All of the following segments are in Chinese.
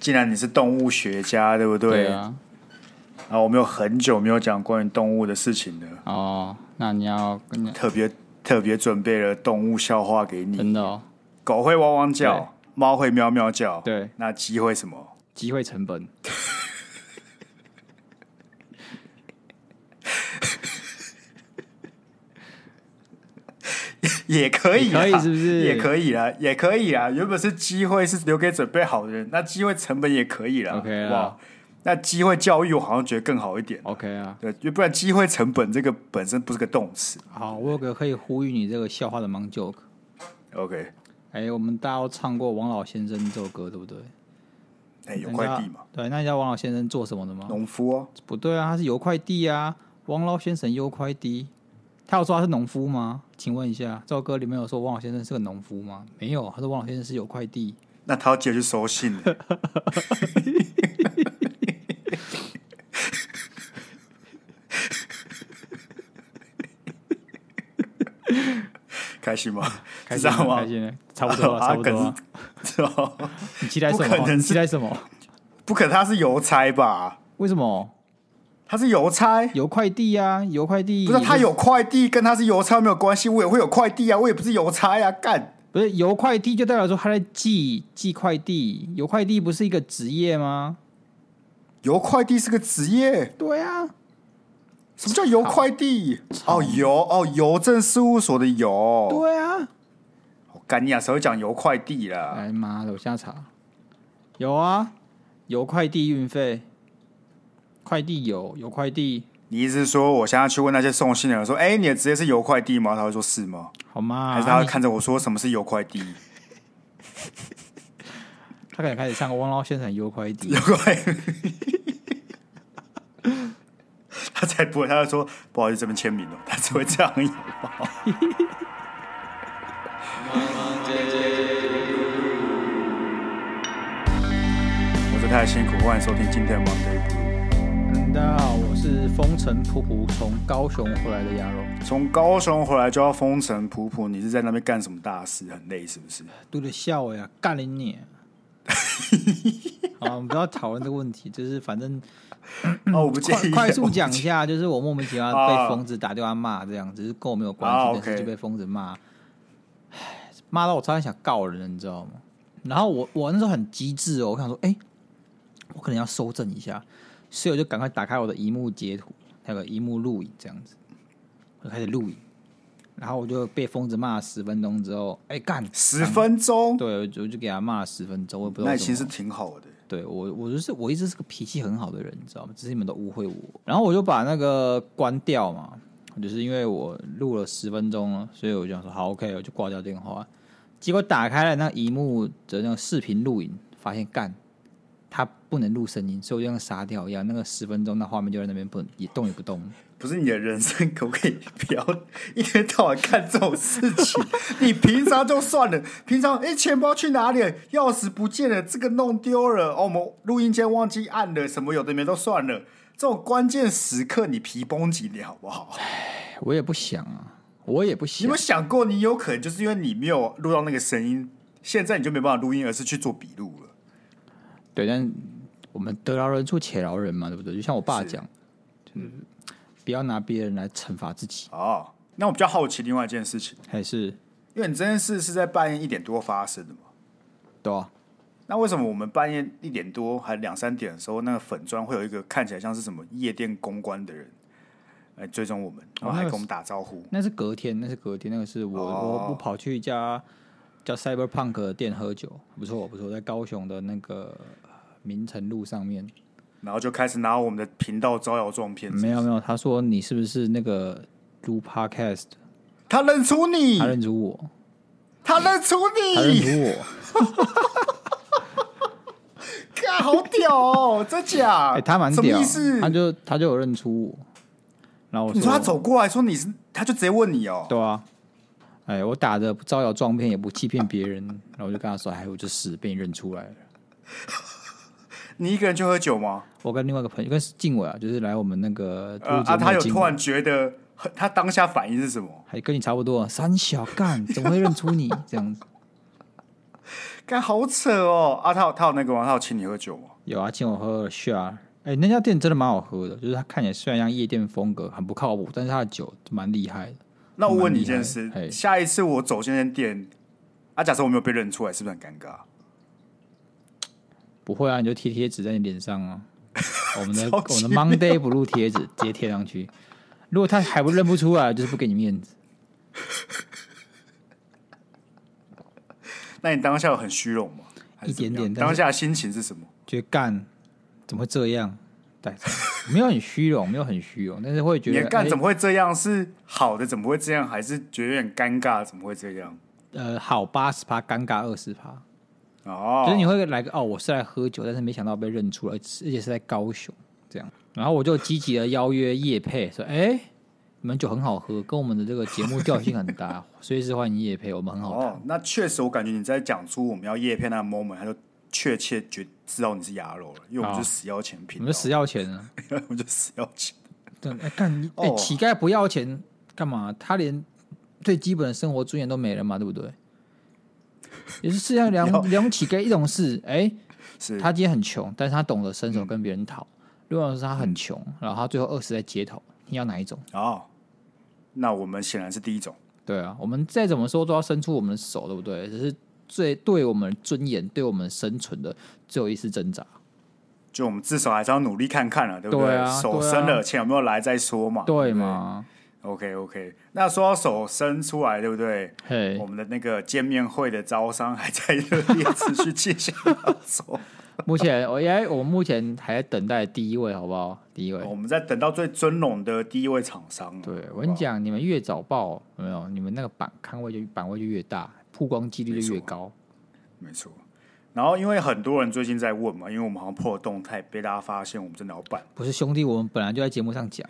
既然你是动物学家，对不对？对啊。然后我们有很久没有讲关于动物的事情了。哦，那你要跟特别特别准备了动物笑话给你。真的哦。狗会汪汪叫，猫会喵喵叫。对。那鸡会什么？机会成本。也可以，可以是不是？也可以啦，也可以啦。原本是机会是留给准备好的人，那机会成本也可以啦。OK 啊，哇，那机会教育我好像觉得更好一点。OK 啊，对，不然机会成本这个本身不是个动词。好，我有个可以呼吁你这个笑话的盲 joke。OK，哎、欸，我们大家都唱过王老先生这首歌，对不对？哎、欸，有块地嘛？对，那你知道王老先生做什么的吗？农夫哦。不对啊，他是邮快递啊。王老先生有块地。他有说他是农夫吗？请问一下，这首歌里面有说王老先生是个农夫吗？没有，他说王老先生是有块地。那他要接去收信了。开心吗？开心吗？开心，差不多了，差不多了。是吧？你期待什么？你期待什么？不可能他是邮差吧？为什么？他是邮差，邮快递啊，邮快递。不是他有快递，跟他是邮差没有关系。我也会有快递啊，我也不是邮差呀，干。不是邮快递就代表说他在寄寄快递，邮快递不是一个职业吗？邮快递是个职业。对啊。什么叫邮快递？哦，邮哦，邮政事务所的邮。对啊。我干你啊，谁会讲邮快递啦？哎妈的，我瞎查。有啊，邮快递运费。快递有有快递，你意思是说，我现在去问那些送信的人说：“哎、欸，你的职业是邮快递吗？”他会说是吗？好吗？还是他会看着我说什么是邮快递？他可能开始唱汪老先生邮快递，邮快递。他才不会，他就说不好意思，这边签名了，他只会这样。我是太辛苦，欢迎收听今天的 Monday。大家好，我是风尘仆仆从高雄回来的鸭肉。从高雄回来就要风尘仆仆，你是在那边干什么大事？很累是不是？都得笑呀，干了你。好，我们不要讨论这个问题，就是反正哦，我不介意。快快速讲一下，就是我莫名其妙被疯子打电话骂，这样只是跟我没有关系，啊、但是就被疯子骂，骂到我差点想告人，你知道吗？然后我我那时候很机智哦，我想说，哎、欸，我可能要收正一下。所以我就赶快打开我的荧幕截图，还有个荧幕录影这样子，我就开始录影，然后我就被疯子骂了十分钟之后，哎、欸、干十分钟，对，我就给他骂了十分钟，我也不知道。那其实挺好的，对我，我就是我一直是个脾气很好的人，你知道吗？只是你们都误会我。然后我就把那个关掉嘛，就是因为我录了十分钟了，所以我就想说好 OK，我就挂掉电话。结果打开了那一幕的那个视频录影，发现干。他不能录声音，所以我就像傻屌一样，那个十分钟那画面就在那边不也动也不动。不是你的人生可不可以不要一天到晚干这种事情？你平常就算了，平常哎，钱包去哪里了？钥匙不见了，这个弄丢了，哦，我们录音间忘记按了，什么有的没都算了。这种关键时刻你皮绷紧点好不好？唉，我也不想啊，我也不想。你有没有想过，你有可能就是因为你没有录到那个声音，现在你就没办法录音，而是去做笔录了。对，但我们得饶人处且饶人嘛，对不对？就像我爸讲，就是不要拿别人来惩罚自己。哦，那我比较好奇另外一件事情，还是因为你这件事是在半夜一点多发生的嘛？对啊。那为什么我们半夜一点多还两三点的时候，那个粉砖会有一个看起来像是什么夜店公关的人来追踪我们，然后还跟我们打招呼？哦，那是隔天，那是隔天，那个是我，哦，我不跑去一家。叫 Cyberpunk 的店喝酒，不错不错，在高雄的那个明诚路上面，然后就开始拿我们的频道招摇撞骗。没有没有，他说你是不是那个录 Podcast？他认出你，他认出我，他认出你，他认出我，看好屌哦，真假？欸、他蛮屌，什么意思？他就他就有认出我，然后我说你说他走过来说你是，他就直接问你哦，对啊。哎，我打着不招摇撞骗，也不欺骗别人，然后我就跟他说：“哎，我就死被你认出来了。”你一个人去喝酒吗？我跟另外一个朋友，跟静伟啊，就是来我们那个呃啊，他有突然觉得他当下反应是什么？还跟你差不多，三小干怎么会认出你 这样子？干好扯哦！啊，他有他有那个吗？他有请你喝酒吗？有啊，请我喝了 shot。哎，那家店真的蛮好喝的，就是它看起来虽然像夜店风格，很不靠谱，但是它的酒蛮厉害的。那我问你一件事：下一次我走进那间店，啊，假设我没有被认出来，是不是很尴尬？不会啊，你就贴贴纸在你脸上啊。我们的我们的 Monday Blue 贴纸直接贴上去。如果他还不认不出来，就是不给你面子。那你当下有很虚荣吗？一点点。当下的心情是什么？觉得干。怎么会这样？对，没有很虚荣，没有很虚荣，但是会觉得干怎么会这样？是好的，怎么会这样？还是觉得有点尴尬？怎么会这样？呃，好八十趴，尴尬二十趴。哦，就是你会来个哦，我是来喝酒，但是没想到被认出来，而且是在高雄这样。然后我就积极的邀约叶佩，说：“哎，你们酒很好喝，跟我们的这个节目调性很搭，随时欢迎叶佩，我们很好。”哦，那确实，我感觉你在讲出我们要叶佩那个 moment，他就。确切觉知道你是鸭肉了，因为我们是死要钱品，我们死要钱啊，我们就死要钱。对，哎干你哎，乞丐不要钱干嘛？他连最基本的生活尊严都没了嘛，对不对？也是世界上两 两乞丐一种是，哎，是他今天很穷，但是他懂得伸手跟别人讨；另外是他很穷，然后他最后饿死在街头。你要哪一种？哦，那我们显然是第一种。对啊，我们再怎么说都要伸出我们的手，对不对？只是。最对我们尊严、对我们生存的最后一丝挣扎，就我们至少还是要努力看看了，对不对？对啊、手伸了，钱、啊、有没有来再说嘛？对吗？OK OK，那说到手伸出来，对不对？嘿，我们的那个见面会的招商还在热烈持续进行中。目前我因为我们目前还在等待第一位，好不好？第一位，我们在等到最尊荣的第一位厂商。对，我跟你讲，你们越早报，有没有？你们那个版刊位就版位就越大。曝光几率就越高，没错。然后因为很多人最近在问嘛，因为我们好像破了动态，被大家发现我们真的要办。不是兄弟，我们本来就在节目上讲。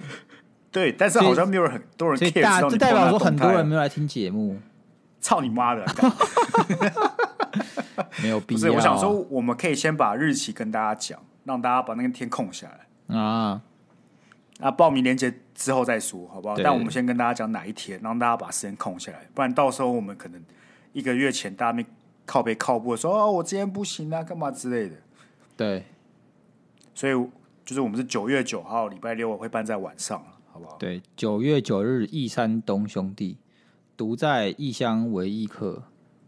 对，但是好像没有很多人 care，这代表说很多人没有来听节目。操你妈的！没有必要。我想说，我们可以先把日期跟大家讲，让大家把那个天空下来啊。啊，报名链接之后再说，好不好？但我们先跟大家讲哪一天，让大家把时间空下来，不然到时候我们可能一个月前大家没靠背靠步说哦，我今天不行啊，干嘛之类的。对，所以就是我们是九月九号礼拜六会办在晚上，好不好？对，九月九日，义山东兄弟独在异乡为异客，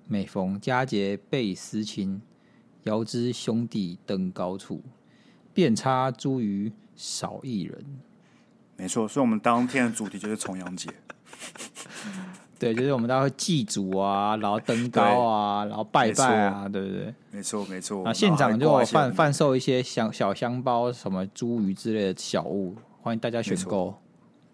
每逢佳节倍思亲，遥知兄弟登高处，遍插茱萸少一人。没错，所以我们当天的主题就是重阳节。对，就是我们大家会祭祖啊，然后登高啊，然后拜拜啊，对不对？没错，没错。啊，现场就贩贩售一些小小香包、什么茱萸之类的小物，欢迎大家选购。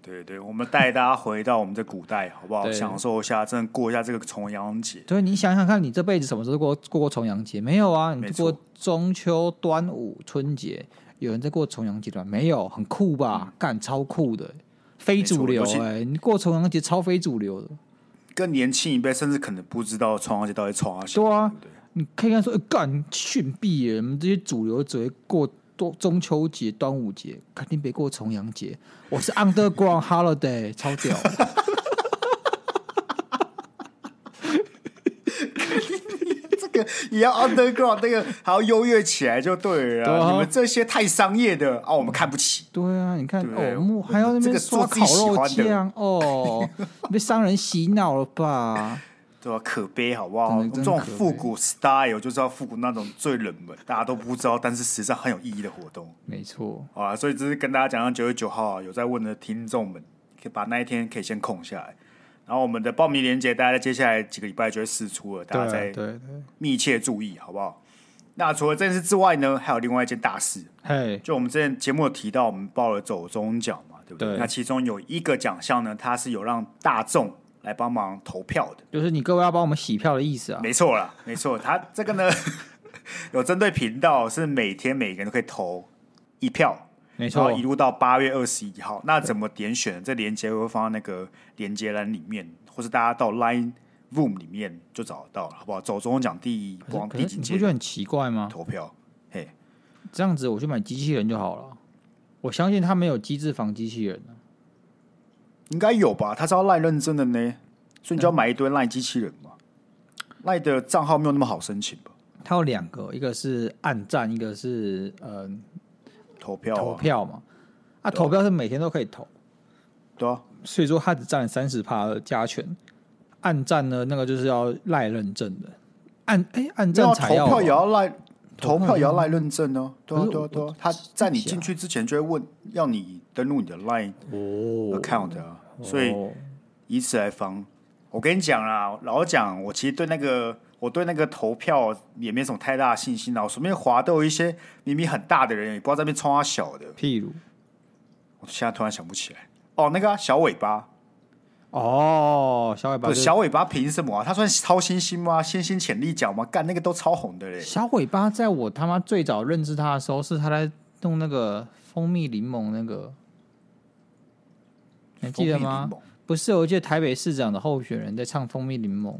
对对，我们带大家回到我们的古代，好不好？享受一下，真的过一下这个重阳节。对，你想想看，你这辈子什么时候过过过重阳节？没有啊，你过中秋、端午、春节。有人在过重阳节吗？没有，很酷吧？干、嗯，超酷的，非主流哎、欸！你过重阳节超非主流的，更年轻一辈甚至可能不知道重阳节到底重啥。对啊，对对你可以看说，干逊毙了，你们这些主流只会过多中秋节、端午节，肯定别过重阳节。我是 Underground Holiday，超屌。也要 underground 那个还要优越起来就对了，你们这些太商业的哦，我们看不起。对啊，你看哦，还要那边刷烤肉酱哦，被商人洗脑了吧？对吧？可悲好不好？这种复古 style 就是要复古那种最冷门，大家都不知道，但是实际上很有意义的活动。没错啊，所以这是跟大家讲，九月九号有在问的听众们，可以把那一天可以先空下来。然后我们的报名链接，大家在接下来几个礼拜就会试出了，大家再密切注意，好不好？那除了这件事之外呢，还有另外一件大事，嘿，就我们之前节目有提到，我们报了走中奖嘛，对不对？对，那其中有一个奖项呢，它是有让大众来帮忙投票的，就是你各位要帮我们洗票的意思啊？没错啦，没错，他这个呢 有针对频道，是每天每个人都可以投一票。没错，一路到八月二十一号，那怎么点选？这链接会放在那个链接栏里面，或是大家到 Line Room 里面就找得到了，好不好？走中文奖第一，光第几届？你不觉得很奇怪吗？投票，嘿，这样子我去买机器人就好了。我相信他没有机制防机器人，应该有吧？他是要 Line 认证的呢，所以你就要买一堆 Line 机器人嘛。Line 的账号没有那么好申请吧？它有两个，一个是按赞，一个是呃投票、啊、投票嘛。啊，投票是每天都可以投，对啊，所以说他只占三十趴的加权。按赞呢，那个就是要赖认证的。按哎，按赞才要，投票也要赖，投票也要赖认证哦。对啊，对啊，对啊。他在你进去之前就会问，要你登录你的 Line account 啊。所以以此来防。我跟你讲啦，老实讲，我其实对那个，我对那个投票也没什么太大的信心啦。我随便划都有一些明明很大的人，也不知道在那边冲他小的。譬如，我现在突然想不起来。哦，那个、啊、小尾巴。哦，小尾巴、就是，小尾巴凭什么啊？他算超新星吗？新星潜力角吗？干那个都超红的嘞。小尾巴在我他妈最早认识他的时候，是他在弄那个蜂蜜柠檬那个，你还记得吗？不是，我记得台北市长的候选人在唱蜂蜜柠檬。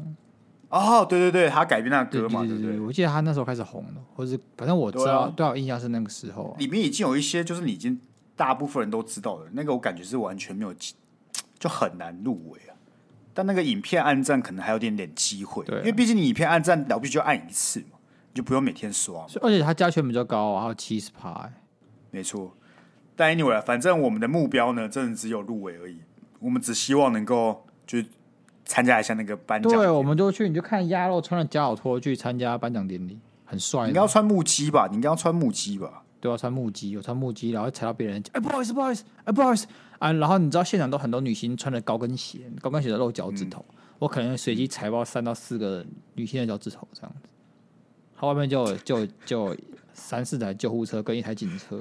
哦，对对对，他改编那个歌嘛，对对对，我记得他那时候开始红了，或者反正我知道，对我印象是那个时候，里面已经有一些就是你已经大部分人都知道的那个，我感觉是完全没有。就很难入围啊，但那个影片按赞可能还有点点机会，对，因为毕竟你影片按赞了不起就按一次嘛，你就不用每天刷，而且它加权比较高啊，还有七十趴，没错。但 anyway，反正我们的目标呢，真的只有入围而已，我们只希望能够就参加一下那个颁奖，对，我们就去，你就看鸭肉穿着夹脚拖去参加颁奖典礼，很帅。你应该要穿木屐吧？你应该要穿木屐吧？对，要穿木屐，有穿木屐，然后踩到别人，哎，不好意思，不好意思，哎，不好意思。啊，然后你知道现场都很多女星穿着高跟鞋，高跟鞋的露脚趾头，嗯、我可能随机踩爆三到四个女性的脚趾头这样子，他外面就就就三四台救护车跟一台警车，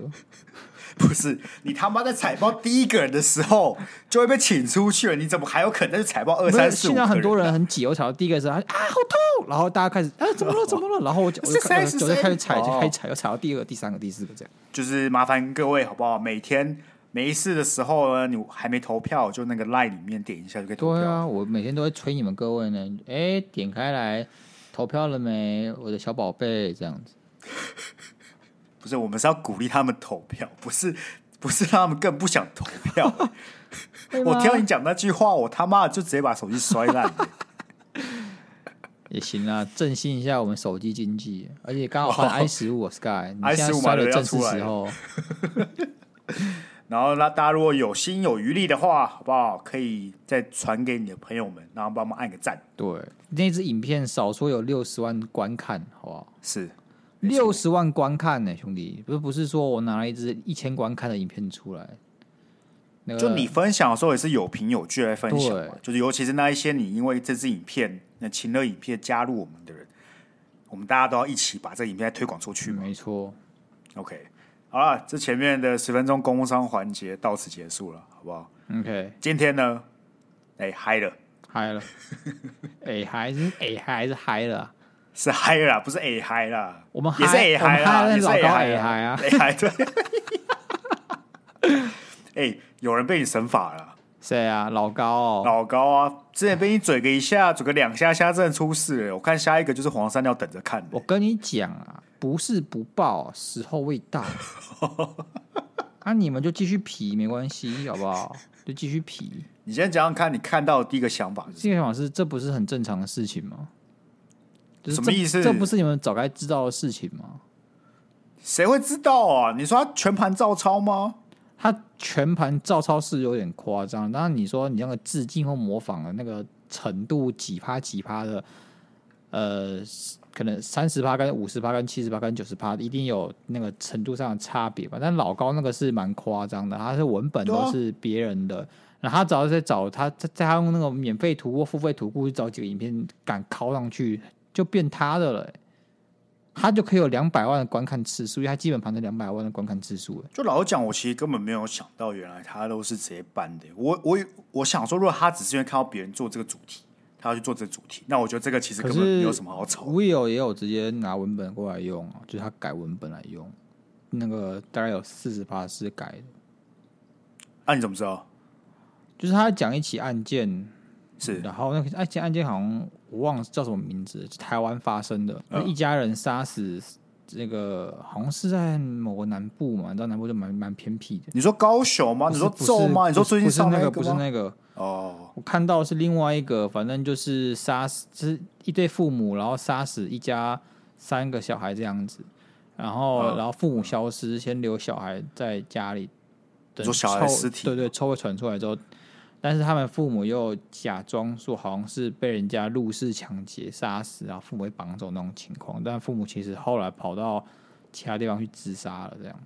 不是你他妈在踩爆第一个人的时候就会被请出去了，你怎么还有可能踩爆二三四五？现在很多人很挤，我踩到第一个的时候啊好痛，然后大家开始啊怎么了怎么了，然后我就我就开始开始踩就开始踩，又踩到第二个、第三个、第四个这样，就是麻烦各位好不好？每天。没事的时候呢，你还没投票，就那个 line 里面点一下就可以投票。对啊，我每天都会催你们各位呢，哎，点开来投票了没？我的小宝贝，这样子。不是，我们是要鼓励他们投票，不是，不是让他们更不想投票。我听到你讲那句话，我他妈就直接把手机摔烂。也行啊，振兴一下我们手机经济，而且刚好换 i 十五 Sky，你现在摔的正是时候。然后，那大家如果有心有余力的话，好不好？可以再传给你的朋友们，然后帮忙按个赞。对，那支影片少说有六十万观看，好不好？是六十万观看呢，兄弟，不是不是说我拿了一支一千观看的影片出来。那个、就你分享的时候也是有凭有据来分享，就是尤其是那一些你因为这支影片、那情乐影片加入我们的人，我们大家都要一起把这影片推广出去。没错，OK。好了，这前面的十分钟工商环节到此结束了，好不好？OK，今天呢，哎嗨了，嗨了，哎嗨是哎嗨是嗨了，是嗨了，不是哎嗨了，我们也是哎嗨啦，也是哎嗨啊，哎嗨对。哎，有人被你神法了，谁啊？老高哦，老高啊，之前被你嘴个一下，嘴个两下，现在真的出事了。我看下一个就是黄山要等着看。我跟你讲啊。不是不报，时候未到。啊，你们就继续皮，没关系，好不好？就继续皮。你先讲讲看，你看到的第一个想法是？第一个想法是，这不是很正常的事情吗？就是、什么意思？这不是你们早该知道的事情吗？谁会知道啊？你说他全盘照抄吗？他全盘照抄是有点夸张。当然，你说你那个致敬或模仿的那个程度，几趴几趴的，呃。可能三十趴跟五十趴跟七十趴跟九十趴一定有那个程度上的差别吧，但老高那个是蛮夸张的，他是文本都是别人的，然后他只要在找他在在他用那个免费图或付费图库去找几个影片敢拷上去，就变他的了、他就可以有两百万的观看次数，因为他基本盘是两百万的观看次数、欸。就老实讲，我其实根本没有想到，原来他都是直接搬的。我我我想说，如果他只是因为看到别人做这个主题。他要去做这个主题，那我觉得这个其实根本没有什么好吵。Will 也有直接拿文本过来用啊，就是他改文本来用，那个大概有四十趴是改的。那、啊、你怎么知道？就是他讲一起案件，是，然后那个案件案件好像我忘了叫什么名字，是台湾发生的，嗯、一家人杀死这个好像是在某个南部嘛，你知道南部就蛮蛮偏僻的。你说高雄吗？你说咒吗？你说最近上那个不是那个？哦，oh. 我看到是另外一个，反正就是杀死，就是一对父母，然后杀死一家三个小孩这样子，然后、嗯、然后父母消失，先留小孩在家里，等说小孩尸体，对对，臭味传出来之后，但是他们父母又假装说好像是被人家入室抢劫杀死，然后父母被绑走那种情况，但父母其实后来跑到其他地方去自杀了，这样。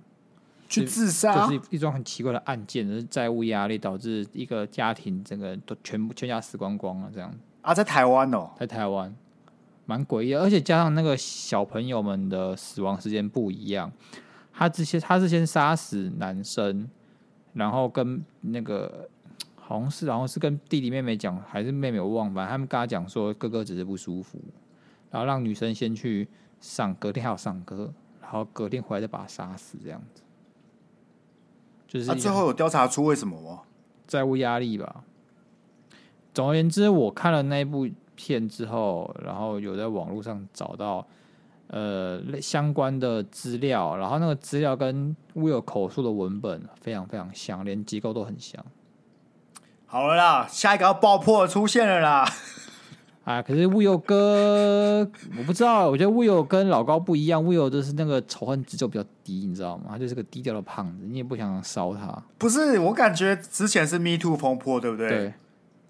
去自杀，就是一桩很奇怪的案件，就是债务压力导致一个家庭整个人都全部全家死光光了，这样。啊，在台湾哦，在台湾蛮诡异，而且加上那个小朋友们的死亡时间不一样，他之前他是先杀死男生，然后跟那个好像是好像是跟弟弟妹妹讲，还是妹妹我忘了，反正他们跟他讲说哥哥只是不舒服，然后让女生先去上，隔天还要上课，然后隔天回来再把他杀死这样子。就是啊，最后有调查出为什么吗？债务压力吧。总而言之，我看了那部片之后，然后有在网络上找到呃相关的资料，然后那个资料跟 Will 口述的文本非常非常像，连机构都很像。好了啦，下一个要爆破出现了啦。啊！可是 Will 哥，我不知道，我觉得 Will 跟老高不一样，Will 就是那个仇恨值就比较低，你知道吗？他就是个低调的胖子，你也不想烧他。不是，我感觉之前是 Me Too 风波，对不对？对。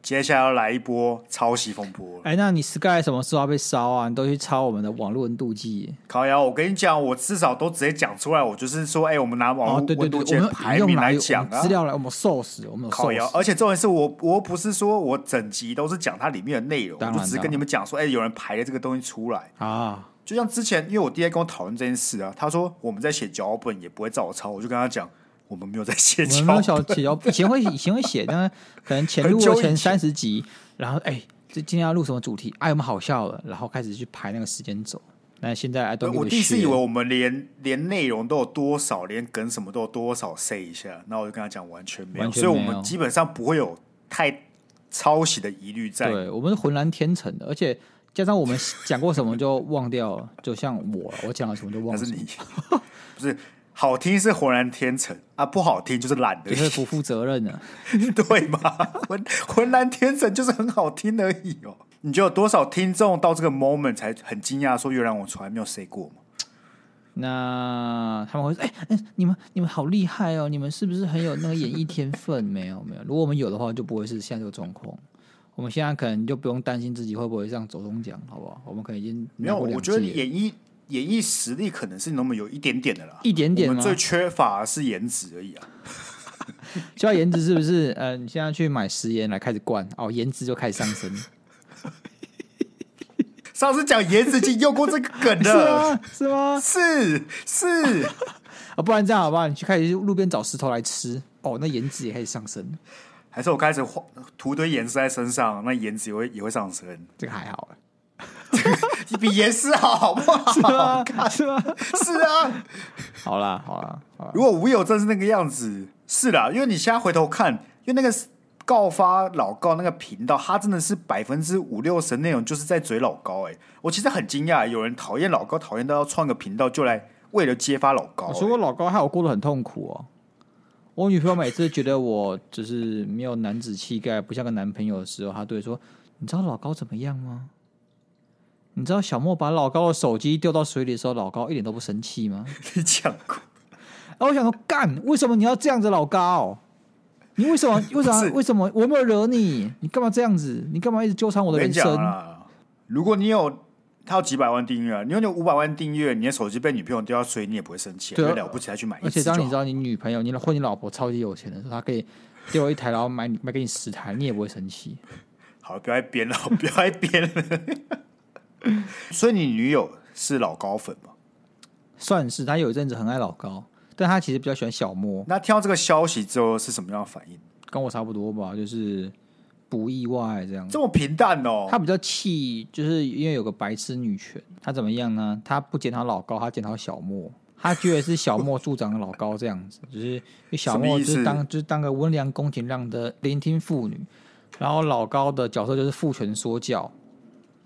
接下来要来一波抄袭风波。哎，那你 Sky 什么时候要被烧啊？你都去抄我们的网络温度计？烤窑，我跟你讲，我至少都直接讲出来。我就是说，哎，我们拿网络温度计排名来讲啊，资料来，我们 source，我们烤窑。而且重点是我，我不是说我整集都是讲它里面的内容，我就只是跟你们讲说，哎，有人排了这个东西出来啊。就像之前，因为我爹跟我讨论这件事啊，他说我们在写脚本也不会照抄，我就跟他讲。我们没有在写脚本，没有小写脚，以前会以前会写，但是 可能前录了前三十集，然后哎，这今天要录什么主题？哎，有没有好笑了？然后开始去排那个时间轴。那现在都我第一次以为我们连连内容都有多少，连梗什么都有多少 say 一下，那我就跟他讲完全没有，所以我们基本上不会有太抄袭的疑虑在。对，我们是浑然天成的，而且加上我们讲过什么就忘掉了，就像我，我讲了什么就忘了。是你 不是？好听是浑然天成啊，不好听就是懒的，就是不负责任的，对吗？浑浑然天成就是很好听而已哦。你觉得有多少听众到这个 moment 才很惊讶，说原来我从来没有 say 过吗？那他们会说：“哎、欸、哎、欸，你们你们好厉害哦！你们是不是很有那个演艺天分？”没有没有，如果我们有的话，就不会是现在这个状况。我们现在可能就不用担心自己会不会上走中奖，好不好？我们可能已经没有。我觉得演艺。演艺实力可能是那么有一点点的啦，一点点。我们最缺乏的是颜值而已啊。需要颜值是不是？呃，你现在去买食盐来开始灌哦，颜值就开始上升。上次讲颜值就用过这个梗了，是吗？是是啊，不然这样好不好？你去开始路边找石头来吃哦，那颜值也开始上升。还是我开始涂堆颜色在身上，那颜值也会也会上升。这个还好。你 比颜值好，好不好？是吗？是啊？是啊。好啦，好啦，好啦。如果 Will 真是那个样子，是啦，因为你现在回头看，因为那个告发老高那个频道，他真的是百分之五六十内容就是在嘴老高。哎，我其实很惊讶，有人讨厌老高，讨厌到要创个频道，就来为了揭发老高。我说过老高害我过得很痛苦哦。我女朋友每次觉得我就是没有男子气概，不像个男朋友的时候，她对说：“你知道老高怎么样吗？”你知道小莫把老高的手机丢到水里的时候，老高一点都不生气吗？你讲过。我想说，干，为什么你要这样子，老高？你为什么？为什么？为什么？我没有惹你，你干嘛这样子？你干嘛一直纠缠我的人生？如果你有他有几百万订阅，你有五百万订阅，你的手机被女朋友丢到水，你也不会生气，对，了不起，还去买一。而且当你知道你女朋友、你或你老婆超级有钱的时候，她可以丢一台，然后买买给你十台，你也不会生气。好，不要再编了，不要再编了。所以你女友是老高粉吗？算是，她有一阵子很爱老高，但她其实比较喜欢小莫。那听到这个消息之后是什么样的反应？跟我差不多吧，就是不意外这样。这么平淡哦。她比较气，就是因为有个白痴女权，她怎么样呢？她不检讨老高，她检讨小莫。她觉得是小莫助长了老高这样子，就是小莫就是当就是当个温良恭俭让的聆听妇女，然后老高的角色就是父权说教。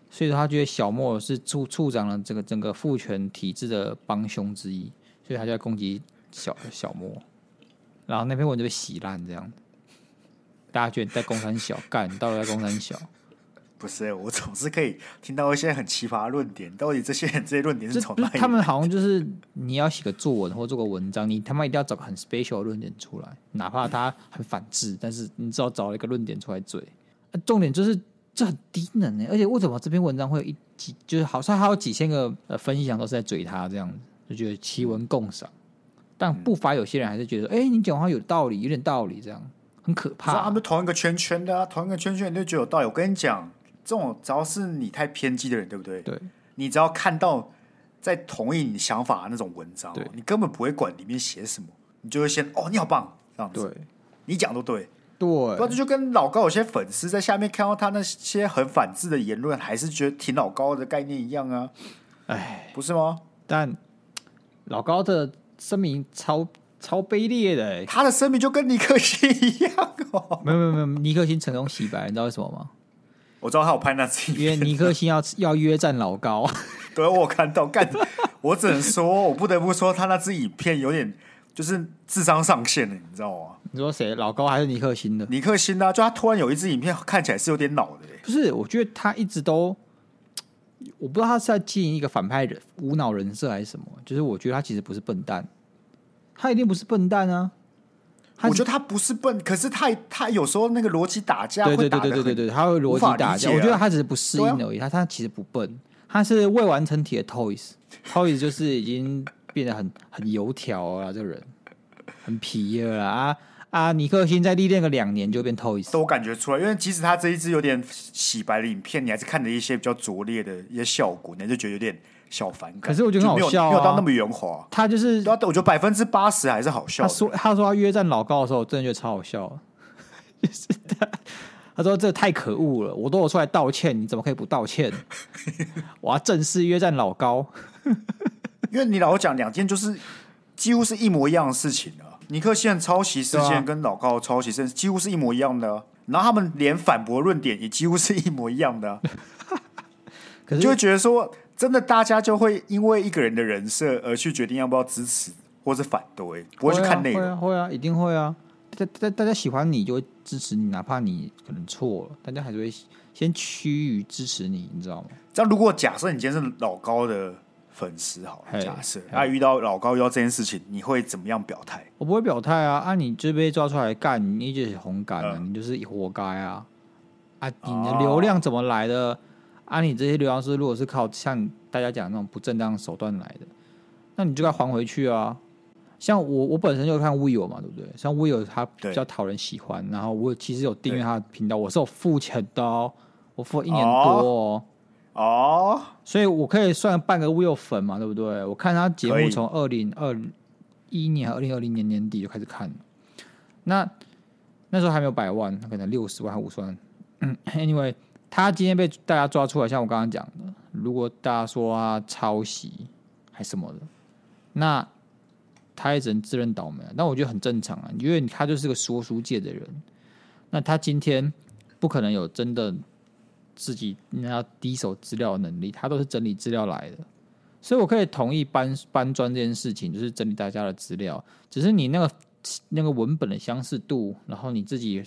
所以说，他觉得小莫是处处长了这个整个父权体制的帮凶之一，所以他就在攻击小小莫，然后那篇文就被洗烂，这样大家觉得在公山小干，到底在公山小？不是，我总是可以听到一些很奇葩的论点。到底这些人这些论点是从哪里？他们好像就是你要写个作文或做个文章，你他妈一定要找个很 special 的论点出来，哪怕他很反智，嗯、但是你只要找了一个论点出来嘴。重点就是这很低能呢，而且为什么这篇文章会有一几，就是好像还有几千个呃分享，都是在嘴他这样子，就觉得奇闻共赏。但不乏有些人还是觉得，哎、你讲话有道理，有点道理，这样很可怕、啊。他们同一个圈圈的、啊，同一个圈圈，你就觉得有道理。我跟你讲。这种只要是你太偏激的人，对不对？对，你只要看到在同意你想法的那种文章，对，你根本不会管里面写什么，你就会先哦，你好棒这样子。对，你讲都对，对。那这就跟老高有些粉丝在下面看到他那些很反智的言论，还是觉得挺老高的概念一样啊。哎，不是吗？但老高的声明超超卑劣的，他的声明就跟尼克星一样哦。没有没有没有，尼克星成功洗白，你知道为什么吗？我知道他有拍那支因为尼克星要要约战老高，对，我有看到，干，我只能说，我不得不说，他那支影片有点就是智商上线了，你知道吗？你说谁？老高还是尼克星的？尼克星啊，就他突然有一支影片看起来是有点老的，不是？我觉得他一直都，我不知道他是在经营一个反派人无脑人设还是什么，就是我觉得他其实不是笨蛋，他一定不是笨蛋啊。我觉得他不是笨，可是他他有时候那个逻辑打架对对对对对对，他会逻辑打架。我觉得他只是不适应而已，他他其实不笨，他是未完成体的 Toys，Toys 就是已经变得很很油条啊，这个人很皮了啊啊！尼克星再历练个两年就变透一次都感觉出来，因为即使他这一支有点洗白的影片，你还是看着一些比较拙劣的一些效果，你就觉得有点。小反感，可是我觉得很好笑啊，没有到那么圆滑。他就是，我觉得百分之八十还是好笑。他说，他说他约战老高的时候，我真的觉得超好笑。就是他，他说这太可恶了，我都有出来道歉，你怎么可以不道歉？我要正式约战老高，因为你老讲两件就是几乎是一模一样的事情啊。尼克现在抄袭事件跟老高抄袭事件几乎是一模一样的，然后他们连反驳论点也几乎是一模一样的，可是就会觉得说。真的，大家就会因为一个人的人设而去决定要不要支持或是反对，不会去看内容。会啊，会啊，一定会啊！大大大家喜欢你就会支持你，哪怕你可能错了，大家还是会先趋于支持你，你知道吗？这样，如果假设你今天是老高的粉丝，好了，假设啊遇到老高遇到这件事情，你会怎么样表态？我不会表态啊！啊，你就被抓出来干，你就是红感了，嗯、你就是活该啊！啊，你的流量怎么来的？哦啊，你这些流量是如果是靠像大家讲的那种不正当手段来的，那你就该还回去啊！像我，我本身就看 Will 嘛，对不对？像 Will 他比较讨人喜欢，然后我其实有订阅他的频道，我是有付钱的哦，我付了一年多哦，哦，所以我可以算半个 Will 粉嘛，对不对？我看他节目从二零二一年、二零二零年年底就开始看，那那时候还没有百万，他可能六十万还五十万，嗯，Anyway。他今天被大家抓出来，像我刚刚讲的，如果大家说他抄袭还什么的，那他也只能自认倒霉。那我觉得很正常啊，因为他就是个说书界的人，那他今天不可能有真的自己要第一手资料的能力，他都是整理资料来的，所以我可以同意搬搬砖这件事情，就是整理大家的资料，只是你那个那个文本的相似度，然后你自己。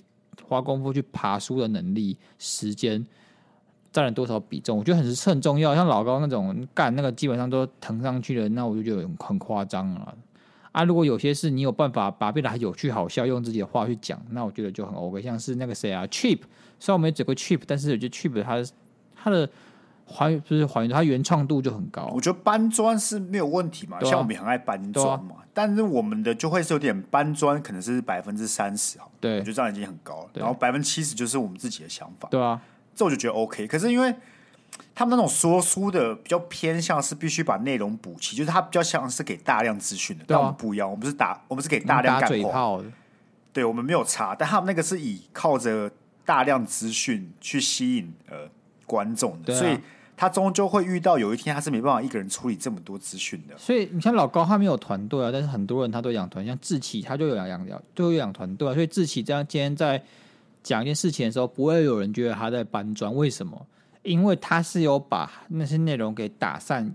花功夫去爬书的能力、时间占了多少比重？我觉得很是很重要。像老高那种干那个，基本上都腾上去了，那我就觉得很夸张了。啊，如果有些事你有办法把变得有趣好笑，用自己的话去讲，那我觉得就很 OK。像是那个谁啊，Cheap，虽然我没嘴过 Cheap，但是我觉得 Cheap 它它的还就是还原，它原创度就很高。我觉得搬砖是没有问题嘛，啊、像我们也很爱搬砖嘛。但是我们的就会是有点搬砖，可能是百分之三十哈，对，我觉得这样已经很高了。然后百分之七十就是我们自己的想法，对啊，这我就觉得 OK。可是因为他们那种说书的比较偏向是必须把内容补齐，就是他比较像是给大量资讯的，但我们不一样，我们是打我们是给大量干货，对，我们没有查，但他们那个是以靠着大量资讯去吸引呃观众的，所以。他终究会遇到有一天，他是没办法一个人处理这么多资讯的。所以你像老高，他没有团队啊，但是很多人他都养团，像志奇他就有养养就有养团队啊。所以志奇这样今天在讲一件事情的时候，不会有人觉得他在搬砖。为什么？因为他是有把那些内容给打散，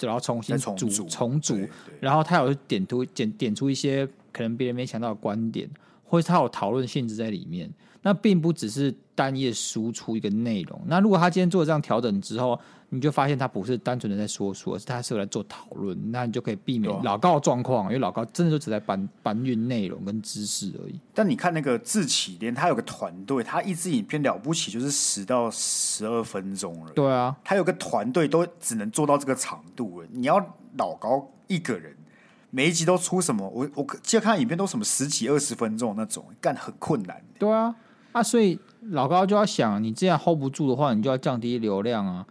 然后重新组，重组，然后他有点出点点出一些可能别人没想到的观点，或是他有讨论性质在里面。那并不只是单页输出一个内容。那如果他今天做了这样调整之后，你就发现他不是单纯的在说书，而是他是来做讨论，那你就可以避免老高的状况，因为老高真的就只在搬搬运内容跟知识而已。但你看那个志启连他有个团队，他一支影片了不起就是十到十二分钟了。对啊，他有个团队都只能做到这个长度了。你要老高一个人，每一集都出什么？我我记得看影片都什么十几二十分钟那种，干很困难。对啊，啊，所以老高就要想，你这样 hold 不住的话，你就要降低流量啊。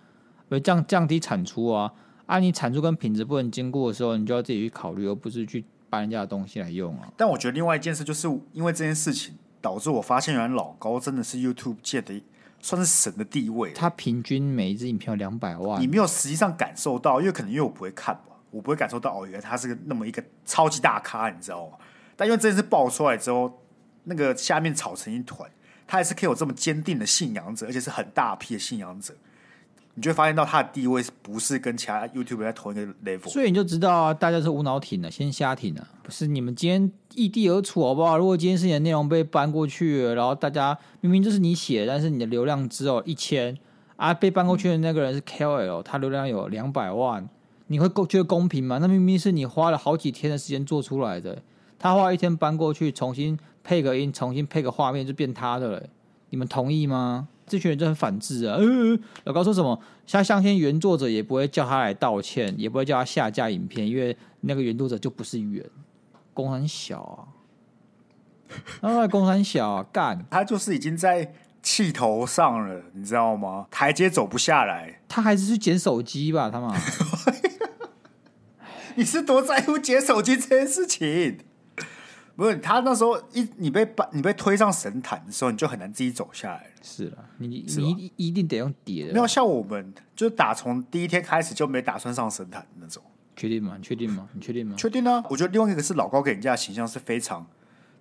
降降低产出啊！啊，你产出跟品质不能兼顾的时候，你就要自己去考虑，而不是去搬人家的东西来用啊。但我觉得另外一件事，就是因为这件事情导致我发现，原来老高真的是 YouTube 界的算是神的地位。他平均每一支影片有两百万，你没有实际上感受到，因为可能因为我不会看吧，我不会感受到哦，原来他是个那么一个超级大咖，你知道吗？但因为这件事爆出来之后，那个下面吵成一团，他还是可以有这么坚定的信仰者，而且是很大批的信仰者。你就会发现到他的地位不是跟其他 YouTube 在同一个 level，所以你就知道啊，大家是无脑挺的，先瞎挺的，不是你们今天异地而处好不好？如果今天是你的内容被搬过去，然后大家明明就是你写，但是你的流量只有一千啊，被搬过去的那个人是 KOL，他流量有两百万，你会觉得公平吗？那明明是你花了好几天的时间做出来的，他花一天搬过去，重新配个音，重新配个画面就变他的了，你们同意吗？这群人就很反智啊！呃，老高说什么？像相信原作者也不会叫他来道歉，也不会叫他下架影片，因为那个原作者就不是原，公很小啊，啊，公很小啊，干，他就是已经在气头上了，你知道吗？台阶走不下来，他还是去捡手机吧，他妈！你是多在乎捡手机这件事情？不是他那时候一你被把你被推上神坛的时候，你就很难自己走下来了。是了，你你一定得用叠的。没有像我们，就打从第一天开始就没打算上神坛的那种。确定吗？你确定吗？你确定吗？确定啊！我觉得另外一个是老高给人家的形象是非常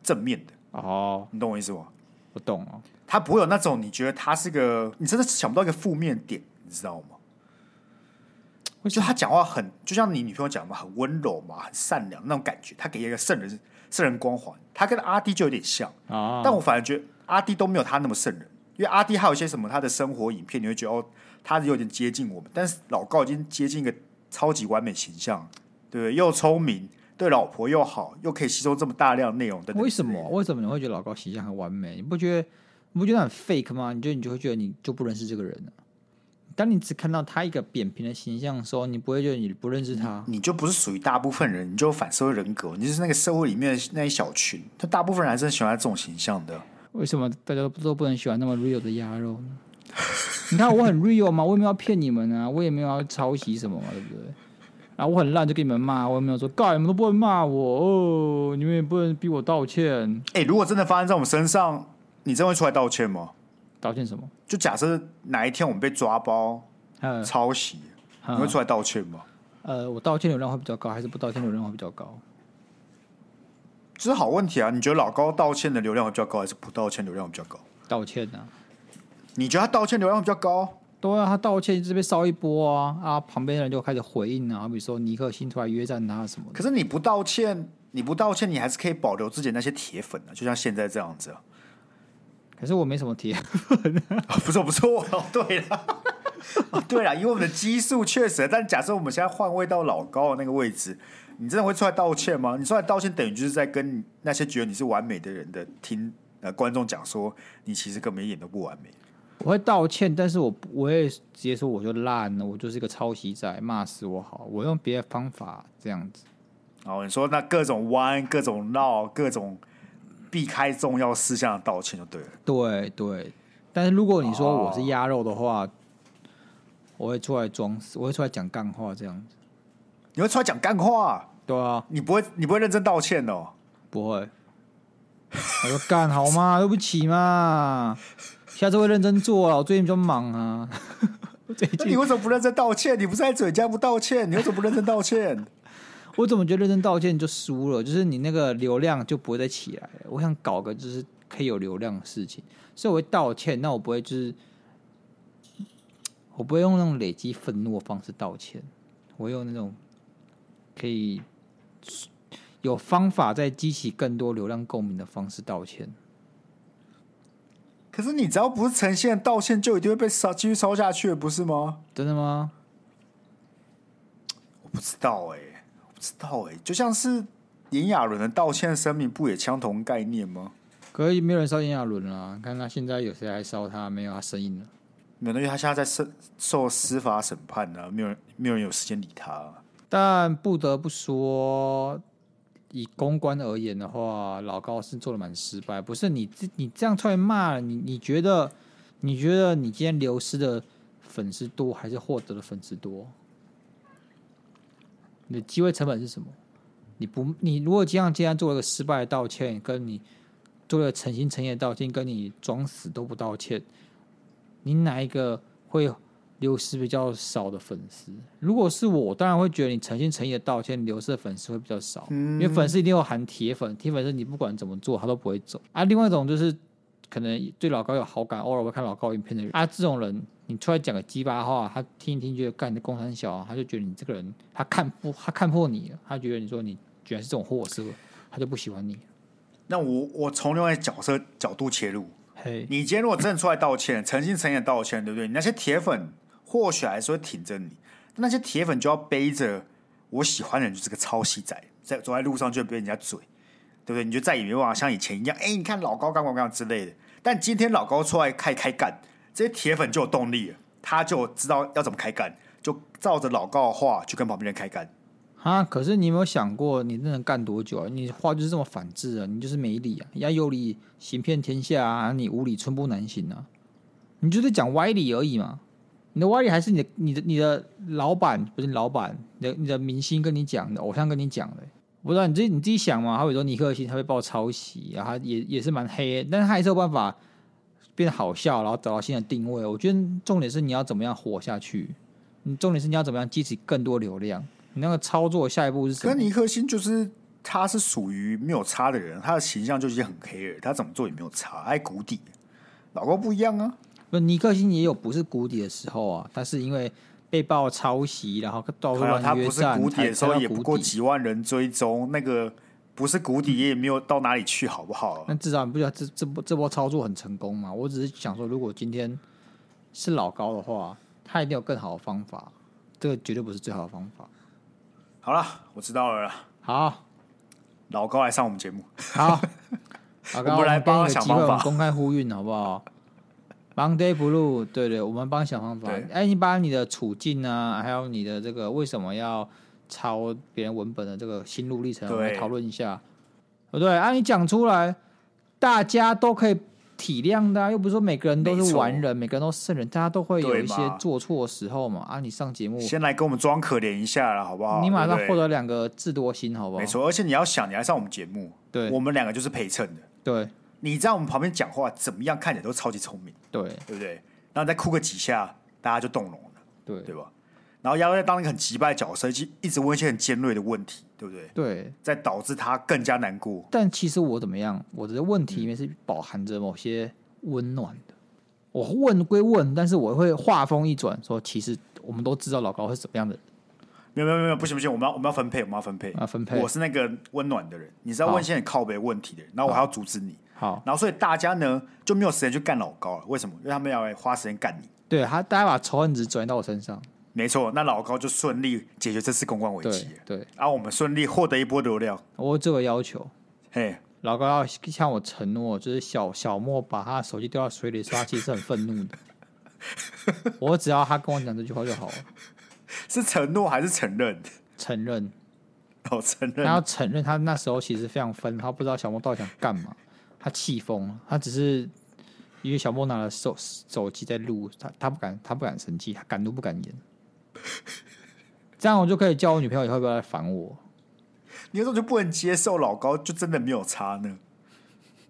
正面的。哦，你懂我意思吗？我懂哦。他不会有那种你觉得他是个，你真的想不到一个负面点，你知道吗？就他讲话很，就像你女朋友讲嘛，很温柔嘛，很善良那种感觉，他给一个圣人。圣人光环，他跟阿弟就有点像，啊、但我反而觉得阿弟都没有他那么圣人，因为阿弟还有一些什么他的生活影片，你会觉得哦，他有点接近我们，但是老高已经接近一个超级完美形象，对不对？又聪明，对老婆又好，又可以吸收这么大量内容的。为什么？为什么你会觉得老高形象很完美？你不觉得？你不觉得很 fake 吗？你觉得你就会觉得你就不认识这个人了？当你只看到他一个扁平的形象的时候，你不会觉得你不认识他，你就不是属于大部分人，你就反社会人格，你就是那个社会里面的那一小群。他大部分人还是很喜欢这种形象的。为什么大家都都不能喜欢那么 real 的鸭肉呢？你看我很 real 吗？我也没有要骗你们啊，我也没有要抄袭什么嘛，对不对？然后我很烂就给你们骂，我也没有说，干你们都不能骂我哦，你们也不能逼我道歉。哎、欸，如果真的发生在我们身上，你真会出来道歉吗？道歉什么？就假设哪一天我们被抓包抄袭，你会出来道歉吗？呃，我道歉流量会比较高，还是不道歉流量会比较高？这是好问题啊！你觉得老高道歉的流量会比较高，还是不道歉流量会比较高？道歉啊！你觉得他道歉流量会比较高？对啊，他道歉一直被烧一波啊啊！旁边的人就开始回应啊，比如说尼克星出来约战他什么的。可是你不道歉，你不道歉，你还是可以保留自己那些铁粉啊，就像现在这样子啊。可是我没什么铁，不错不错哦。对了，对了，以我们的基数确实，但假设我们现在换位到老高的那个位置，你真的会出来道歉吗？你出来道歉，等于就是在跟那些觉得你是完美的人的听呃观众讲说，你其实根本一点都不完美。我会道歉，但是我我也直接说我就烂了，我就是一个抄袭仔，骂死我好，我用别的方法这样子。哦，你说那各种弯，各种绕，各种。避开重要事项的道歉就对了。对对，但是如果你说我是鸭肉的话，哦、我会出来装死，我会出来讲干话这样子。你会出来讲干话？对啊，你不会，你不会认真道歉哦？不会。我说干好吗？对不起嘛，下次会认真做啊。我最近比较忙啊。最近你为什么不认真道歉？你不是在嘴家不道歉？你为什么不认真道歉？我怎么觉得认真道歉就输了？就是你那个流量就不会再起来了。我想搞个就是可以有流量的事情，所以我会道歉。那我不会就是，我不会用那种累积愤怒的方式道歉，我用那种可以有方法再激起更多流量共鸣的方式道歉。可是你只要不是呈现道歉，就一定会被烧，继续烧下去，不是吗？真的吗？我不知道哎、知道哎、欸，就像是炎亚纶的道歉声明，不也相同概念吗？可以，没有人烧炎亚纶啊！看他现在有谁来烧他？没有他声音了。没有，因为他现在在受受司法审判呢、啊，没有人，没有人有时间理他、啊。但不得不说，以公关而言的话，老高是做的蛮失败。不是你这你这样出来骂你，你觉得你觉得你今天流失的粉丝多，还是获得的粉丝多？你的机会成本是什么？你不，你如果这样今天做了个失败的道歉，跟你做了诚心诚意的道歉，跟你装死都不道歉，你哪一个会流失比较少的粉丝？如果是我，当然会觉得你诚心诚意的道歉，流失的粉丝会比较少，因为粉丝一定会含铁粉，铁粉是你不管怎么做，他都不会走啊。另外一种就是可能对老高有好感，偶尔会看老高影片的人啊，这种人你出来讲个鸡巴话，他听一听觉得干你的公三小，他就觉得你这个人他看破他看破你了，他觉得你说你居然是这种货色，他就不喜欢你。那我我从另外角色角度切入，嘿，你今天如果真的出来道歉，诚心诚意的道歉，对不对？你那些铁粉或许还是会挺着你，那些铁粉就要背着我喜欢的人就是个抄袭仔，在走在路上就会被人家嘴，对不对？你就再也没办法像以前一样，哎，你看老高干嘛干嘛之类的。但今天老高出来开开干，这些铁粉就有动力，他就知道要怎么开干，就照着老高的话去跟旁边人开干。啊！可是你有没有想过，你能干多久啊？你话就是这么反制啊！你就是没理啊！人家有理行遍天下啊，你无理寸步难行啊！你就是讲歪理而已嘛！你的歪理还是你的、你的、你的老板不是老板，你的、你的明星跟你讲的，偶像跟你讲的，我不知道你自己你自己想嘛？他会说尼克星他会爆抄袭啊，他也也是蛮黑，但是他还是有办法变得好笑，然后找到新的定位。我觉得重点是你要怎么样活下去，你重点是你要怎么样激起更多流量。你那个操作下一步是什么？跟尼克星就是他是属于没有差的人，他的形象就已经很黑了，他怎么做也没有差，还谷底。老高不一样啊，不，尼克星也有不是谷底的时候啊，他是因为被爆抄袭，然后到处乱约战，他不是谷底的时候也不过几万人追踪，那个不是谷底也没有到哪里去，好不好？那至少你不觉得这这波这波操作很成功吗？我只是想说，如果今天是老高的话，他一定有更好的方法，这个绝对不是最好的方法。好了，我知道了。好，老高来上我们节目。好，老高，我们来帮他想办法，公开呼吁好不好？Monday Blue，对对，我们帮想方法。哎，你把你的处境啊，还有你的这个为什么要抄别人文本的这个心路历程，我们来讨论一下。对，对啊，你讲出来，大家都可以。体谅的、啊，又不是说每个人都是完人，每个人都是圣人，大家都会有一些做错的时候嘛。啊，你上节目先来给我们装可怜一下了，好不好？你马上获得两个智多星，好不好？没错，而且你要想，你来上我们节目，对，我们两个就是陪衬的。对，你在我们旁边讲话怎么样，看起来都超级聪明，对，对不对？然后再哭个几下，大家就动容了，对，对吧？然后要在当一个很击败的角色，一一直问一些很尖锐的问题，对不对？对，在导致他更加难过。但其实我怎么样？我的问题里面是饱含着某些。温暖的，我问归问，但是我会话锋一转，说其实我们都知道老高是什么样的人。没有没有没有，不行不行，我们要我们要分配，我们要分配，要分配。我是那个温暖的人，你是要问一些很靠背问题的人，然后我还要阻止你。好，然后所以大家呢就没有时间去干老高了。为什么？因为他们要来花时间干你。对他，大家把仇恨值转移到我身上。没错，那老高就顺利解决这次公关危机。对，然后我们顺利获得一波流量。我这个要求，嘿。老高要向我承诺，就是小小莫把他的手机掉到水里，说他其实是很愤怒的。我只要他跟我讲这句话就好了。是承诺还是承认？承认。哦，承认。他要承认，他那时候其实非常愤，他不知道小莫到底想干嘛，他气疯了。他只是因为小莫拿了手手机在录，他他不敢，他不敢生气，他敢怒不敢言。这样我就可以叫我女朋友以后不要来烦我。你有时候就不能接受老高，就真的没有差呢？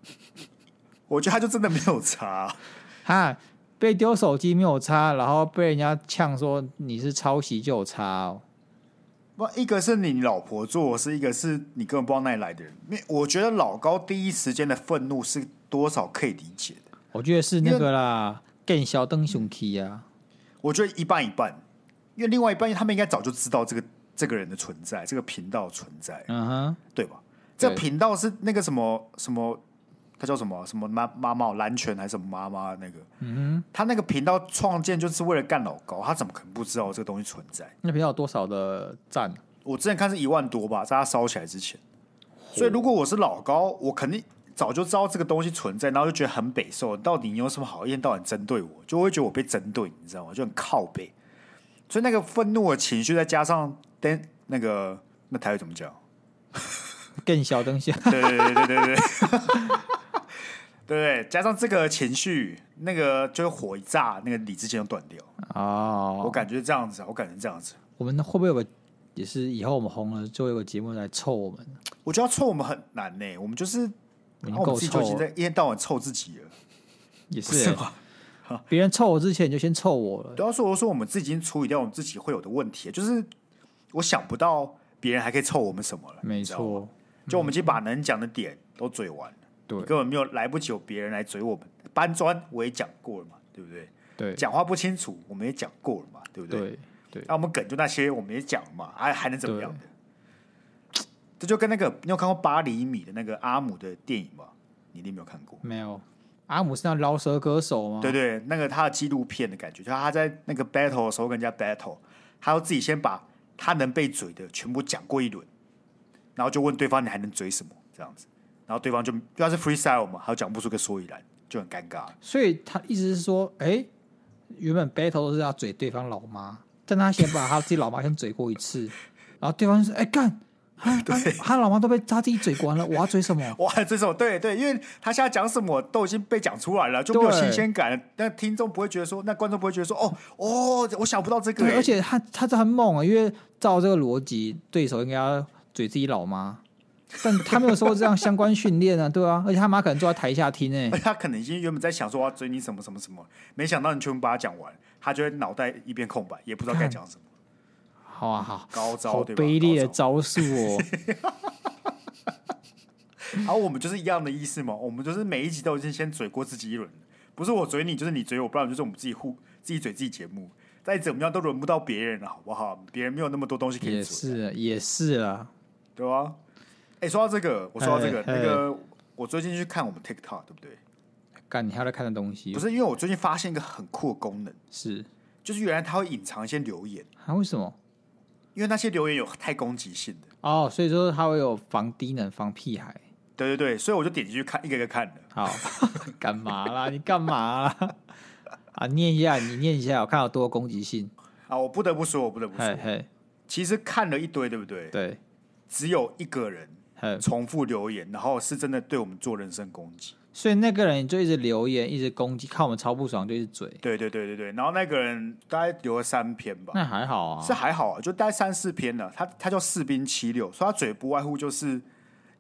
我觉得他就真的没有差，哈，被丢手机没有差，然后被人家呛说你是抄袭就有差哦。不，一个是你老婆做，是一个是你根本不知道哪里来的人。因为我觉得老高第一时间的愤怒是多少可以理解的。我觉得是那个啦，更小灯熊 key 啊。我觉得一半一半，因为另外一半他们应该早就知道这个。这个人的存在，这个频道存在，嗯哼，对吧？这个频道是那个什么什么他叫什么什么妈妈妈蓝泉还是什么妈妈那个，嗯哼，他那个频道创建就是为了干老高，他怎么可能不知道这个东西存在？那频道有多少的赞？我之前看是一万多吧，在他烧起来之前。所以如果我是老高，我肯定早就知道这个东西存在，然后就觉得很北受，到底你有什么好一天到晚针对我，就会觉得我被针对，你知道吗？就很靠北。所以那个愤怒的情绪，再加上灯那个那台语怎么讲？更小灯下，对对对对对对，对 对，加上这个情绪，那个就是火一炸，那个理智线就断掉。哦，我感觉这样子，我感觉这样子。我们会不会有个，也是以后我们红了，就会有个节目来凑我们？我觉得要臭我们很难呢，我们就是，然后我们自己就已经在一天到晚凑自己了，也是，是 别人臭我之前，你就先臭我了。都要说我说我们自己已经处理掉我们自己会有的问题，就是我想不到别人还可以臭我们什么了。没错，就我们已经把能讲的点都嘴完了，对，根本没有来不及有别人来嘴我们。搬砖我也讲过了嘛，对不对？对，讲话不清楚我们也讲过了嘛，对不对？对，对。那我们梗就那些我们也讲了嘛，还还能怎么样的？这就跟那个你有看过八厘米的那个阿姆的电影吗？你一定没有看过，没有。阿姆是那饶舌歌手吗？对对，那个他的纪录片的感觉，就他在那个 battle 的时候跟人家 battle，他要自己先把他能被嘴的全部讲过一轮，然后就问对方你还能嘴什么这样子，然后对方就就他是 freestyle 嘛，他讲不出个所以然，就很尴尬。所以他意思是说，哎，原本 battle 都是要嘴对方老妈，但他先把他自己老妈先嘴过一次，然后对方就说，哎干。对，他老妈都被他自己嘴关了，我要嘴什么？我要嘴什么？对对，因为他现在讲什么都已经被讲出来了，就没有新鲜感。那听众不会觉得说，那观众不会觉得说，哦哦，我想不到这个。而且他他这很猛啊，因为照这个逻辑，对手应该要嘴自己老妈，但他没有受过这样相关训练啊，对啊，而且他妈可能坐在台下听诶，他可能已经原本在想说我要嘴你什么什么什么，没想到你全部把他讲完，他就会脑袋一片空白，也不知道该讲什么。好啊，好，高招，好卑劣的招数哦。然后我们就是一样的意思嘛，我们就是每一集都已经先嘴过自己一轮，不是我嘴你，就是你嘴我，不然就是我们自己互自己嘴自己节目，再怎么样都轮不到别人了，好不好？别人没有那么多东西可以嘴。也是，也是啊，对吧？哎，说到这个，我说到这个，那个我最近去看我们 TikTok，对不对？干，你还要在看的东西？不是，因为我最近发现一个很酷的功能，是，就是原来它会隐藏一些留言。啊？为什么？因为那些留言有太攻击性的哦，所以说他会有防低能、防屁孩。对对对，所以我就点进去看，一个一个看的。好，干嘛啦？你干嘛啦？啊，念一下，你念一下，我看有多攻击性。啊，我不得不说，我不得不说，嘿嘿，其实看了一堆，对不对？对，只有一个人重复留言，然后是真的对我们做人身攻击。所以那个人就一直留言，一直攻击，看我们超不爽就一直嘴。对对对对对，然后那个人大概留了三篇吧，那还好啊，是还好啊，就大概三四篇了。他他叫士兵七六，所以他嘴不外乎就是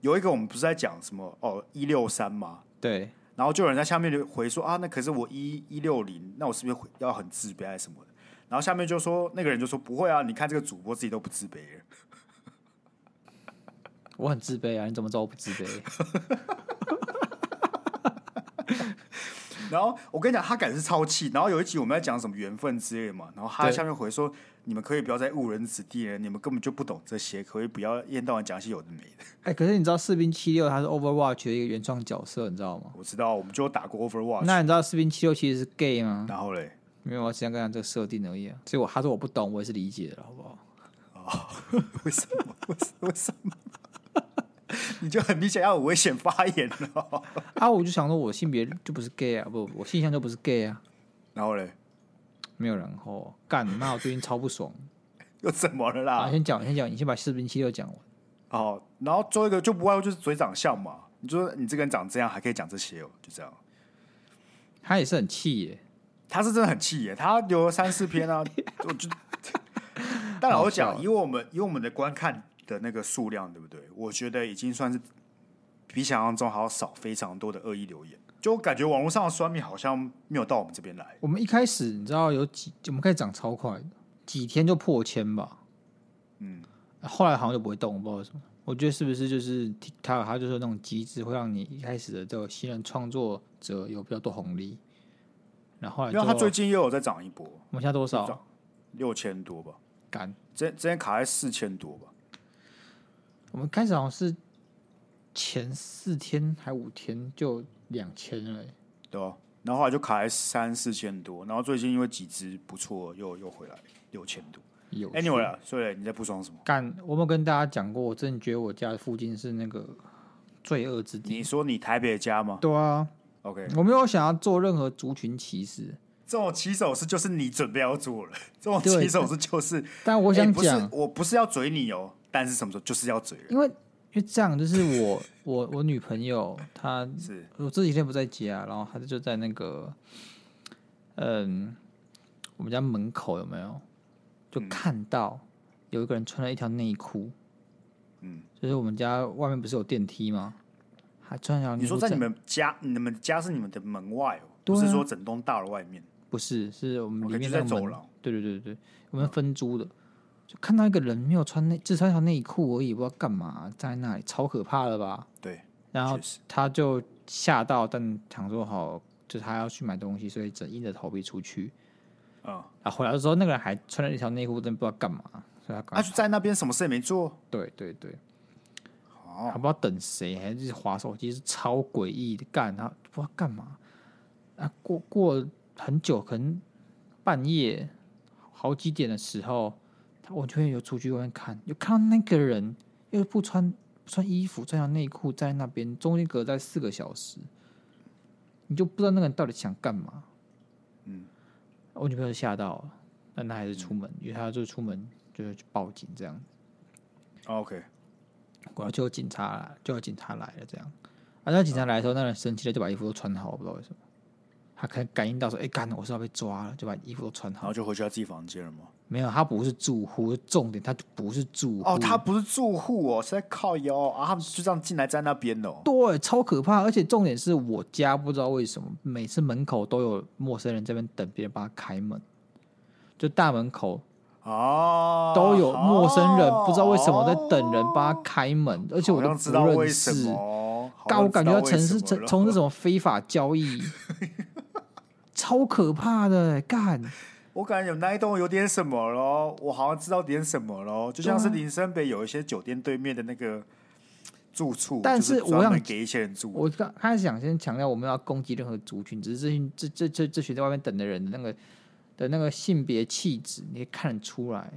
有一个我们不是在讲什么哦一六三吗？对，然后就有人在下面就回说啊，那可是我一一六零，那我是不是要很自卑还是什么的？然后下面就说那个人就说不会啊，你看这个主播自己都不自卑。我很自卑啊，你怎么知道我不自卑？然后我跟你讲，他感觉是超气。然后有一集我们在讲什么缘分之类的嘛，然后他在下面回说：“你们可以不要再误人子弟了，你们根本就不懂这些，可以不要一天到晚讲些有的没的。”哎，可是你知道士兵七六他是 Overwatch 的一个原创角色，你知道吗？我知道，我们就有打过 Overwatch。那你知道士兵七六其实是 gay 吗？然后嘞，没有，我只想跟他这个设定而已啊。所以我他说我不懂，我也是理解的，好不好？哦，为什么？为什么？为什么？你就很明显要有危险发言了啊！我就想说，我性别就不是 gay 啊，不，我性向就不是 gay 啊。然后嘞，没有然后，干，那我最近超不爽，又怎么了啦？啊、先讲，先讲，你先把士兵七六讲完。哦，然后最后一个就不外乎就是嘴长相嘛。你说你这个人长这样，还可以讲这些哦，就这样。他也是很气耶，他是真的很气耶，他留了三四篇啊，我就。但老实讲，以我们以我们的观看。的那个数量对不对？我觉得已经算是比想象中还要少非常多的恶意留言，就我感觉网络上的酸民好像没有到我们这边来。我们一开始你知道有几，我们开始涨超快，几天就破千吧。嗯，后来好像就不会动，我不知道为什么。我觉得是不是就是他他就是那种机制，会让你一开始的这个新人创作者有比较多红利。然后后来，因为他最近又有在涨一波，我们现在多少？六千多吧。干，之之前卡在四千多吧。我们开始好像是前四天还五天就两千了，对啊，然后后来就卡在三四千多，然后最近因为几只不错，又又回来六千多。有 Anyway 啊，所以你在不爽什么？干，我没跟大家讲过，我真的觉得我家附近是那个罪恶之地。你说你台北的家吗？对啊。OK，我没有想要做任何族群歧视。这种起手是就是你准备要做了，这种起手是就是。但我想讲、欸，我不是要嘴你哦，但是什么时候就是要嘴。因为因为这样，就是我我我女朋友她是我这几天不在家，然后她就在那个嗯，我们家门口有没有？就看到有一个人穿了一条内裤，嗯，就是我们家外面不是有电梯吗？还穿条。你说在你们家，你们家是你们的门外哦，不是说整栋大楼外面？不是，是我们里面在走廊。对对对对，我们分租的，就看到一个人没有穿内，只穿一条内裤而已，不知道干嘛，在那里，超可怕的吧？对。然后他就吓到，但想说好，就是他要去买东西，所以只硬着头皮出去。啊！啊！回来的时候，那个人还穿了一条内裤，真不知道干嘛。所以他刚他就在那边，什么事也没做。对对对，哦，还不知道等谁，还是滑手机，是超诡异的干。他不知道干嘛。啊，过过很久，可能半夜好几点的时候，他我就会有出去外面看，有看到那个人又不穿不穿衣服，穿条内裤在那边，中间隔在四个小时，你就不知道那个人到底想干嘛。嗯我女朋友吓到了，但她还是出门，嗯、因为她就出门就是去报警这样。OK，果然就有警察来，就有警察来了这样。啊，那警察来的时候，那人生气了，就把衣服都穿好，不知道为什么。他可能感应到说：“哎、欸，干，我是要被抓了。”就把衣服都穿好，然后就回去他自己房间了吗？没有，他不是住户，重点他就不是住户。哦，他不是住户哦，是在靠腰啊，他们就这样进来在那边哦。对，超可怕，而且重点是我家不知道为什么每次门口都有陌生人这边等别人帮他开门，就大门口哦都有陌生人，不知道为什么在等人帮他开门，哦、而且我都不认识。但我感觉他从事从从事什么非法交易，超可怕的干。我感觉有那一栋有点什么咯，我好像知道点什么咯，就像是林森北有一些酒店对面的那个住处，但是我想给一些人住。我刚开始想先强调，我们要攻击任何族群，只是这群这这这这群在外面等的人的那个的那个性别气质，你看得出来，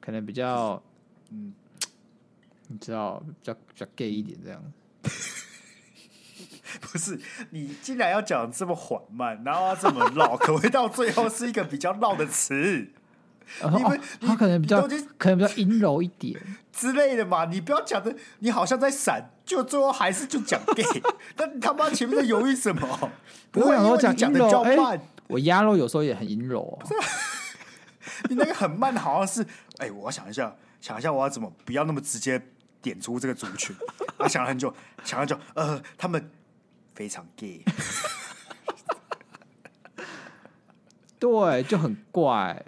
可能比较嗯，你知道比较比较 gay 一点这样。不是你，竟然要讲这么缓慢，然后要这么绕，可会到最后是一个比较绕的词？因为他可能比较可能比较阴柔一点 之类的嘛。你不要讲的，你好像在闪，就最后还是就讲 gay。但你他妈前面在犹豫什么？不会，我讲讲的比较慢。我压肉有时候也很阴柔哦。你那个很慢，好像是哎，我想一下，想一下我要怎么不要那么直接点出这个族群。我想了很久，想了很久，呃，他们。非常 gay，对，就很怪，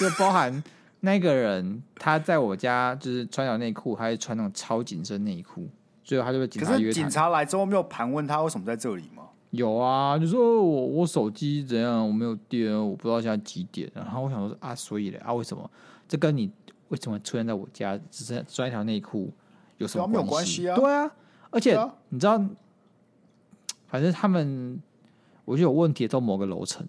就包含那个人，他在我家就是穿条内裤，还是穿那种超紧身内裤，最后他就被警察约谈。警察来之后没有盘问他为什么在这里吗？有啊，就说我我手机怎样，我没有电，我不知道现在几点。然后我想说啊，所以嘞啊，为什么这跟你为什么出现在我家只是穿一条内裤有什么关系？没有关系啊，对啊，而且、啊、你知道。反正他们，我觉得有问题，都某个楼层，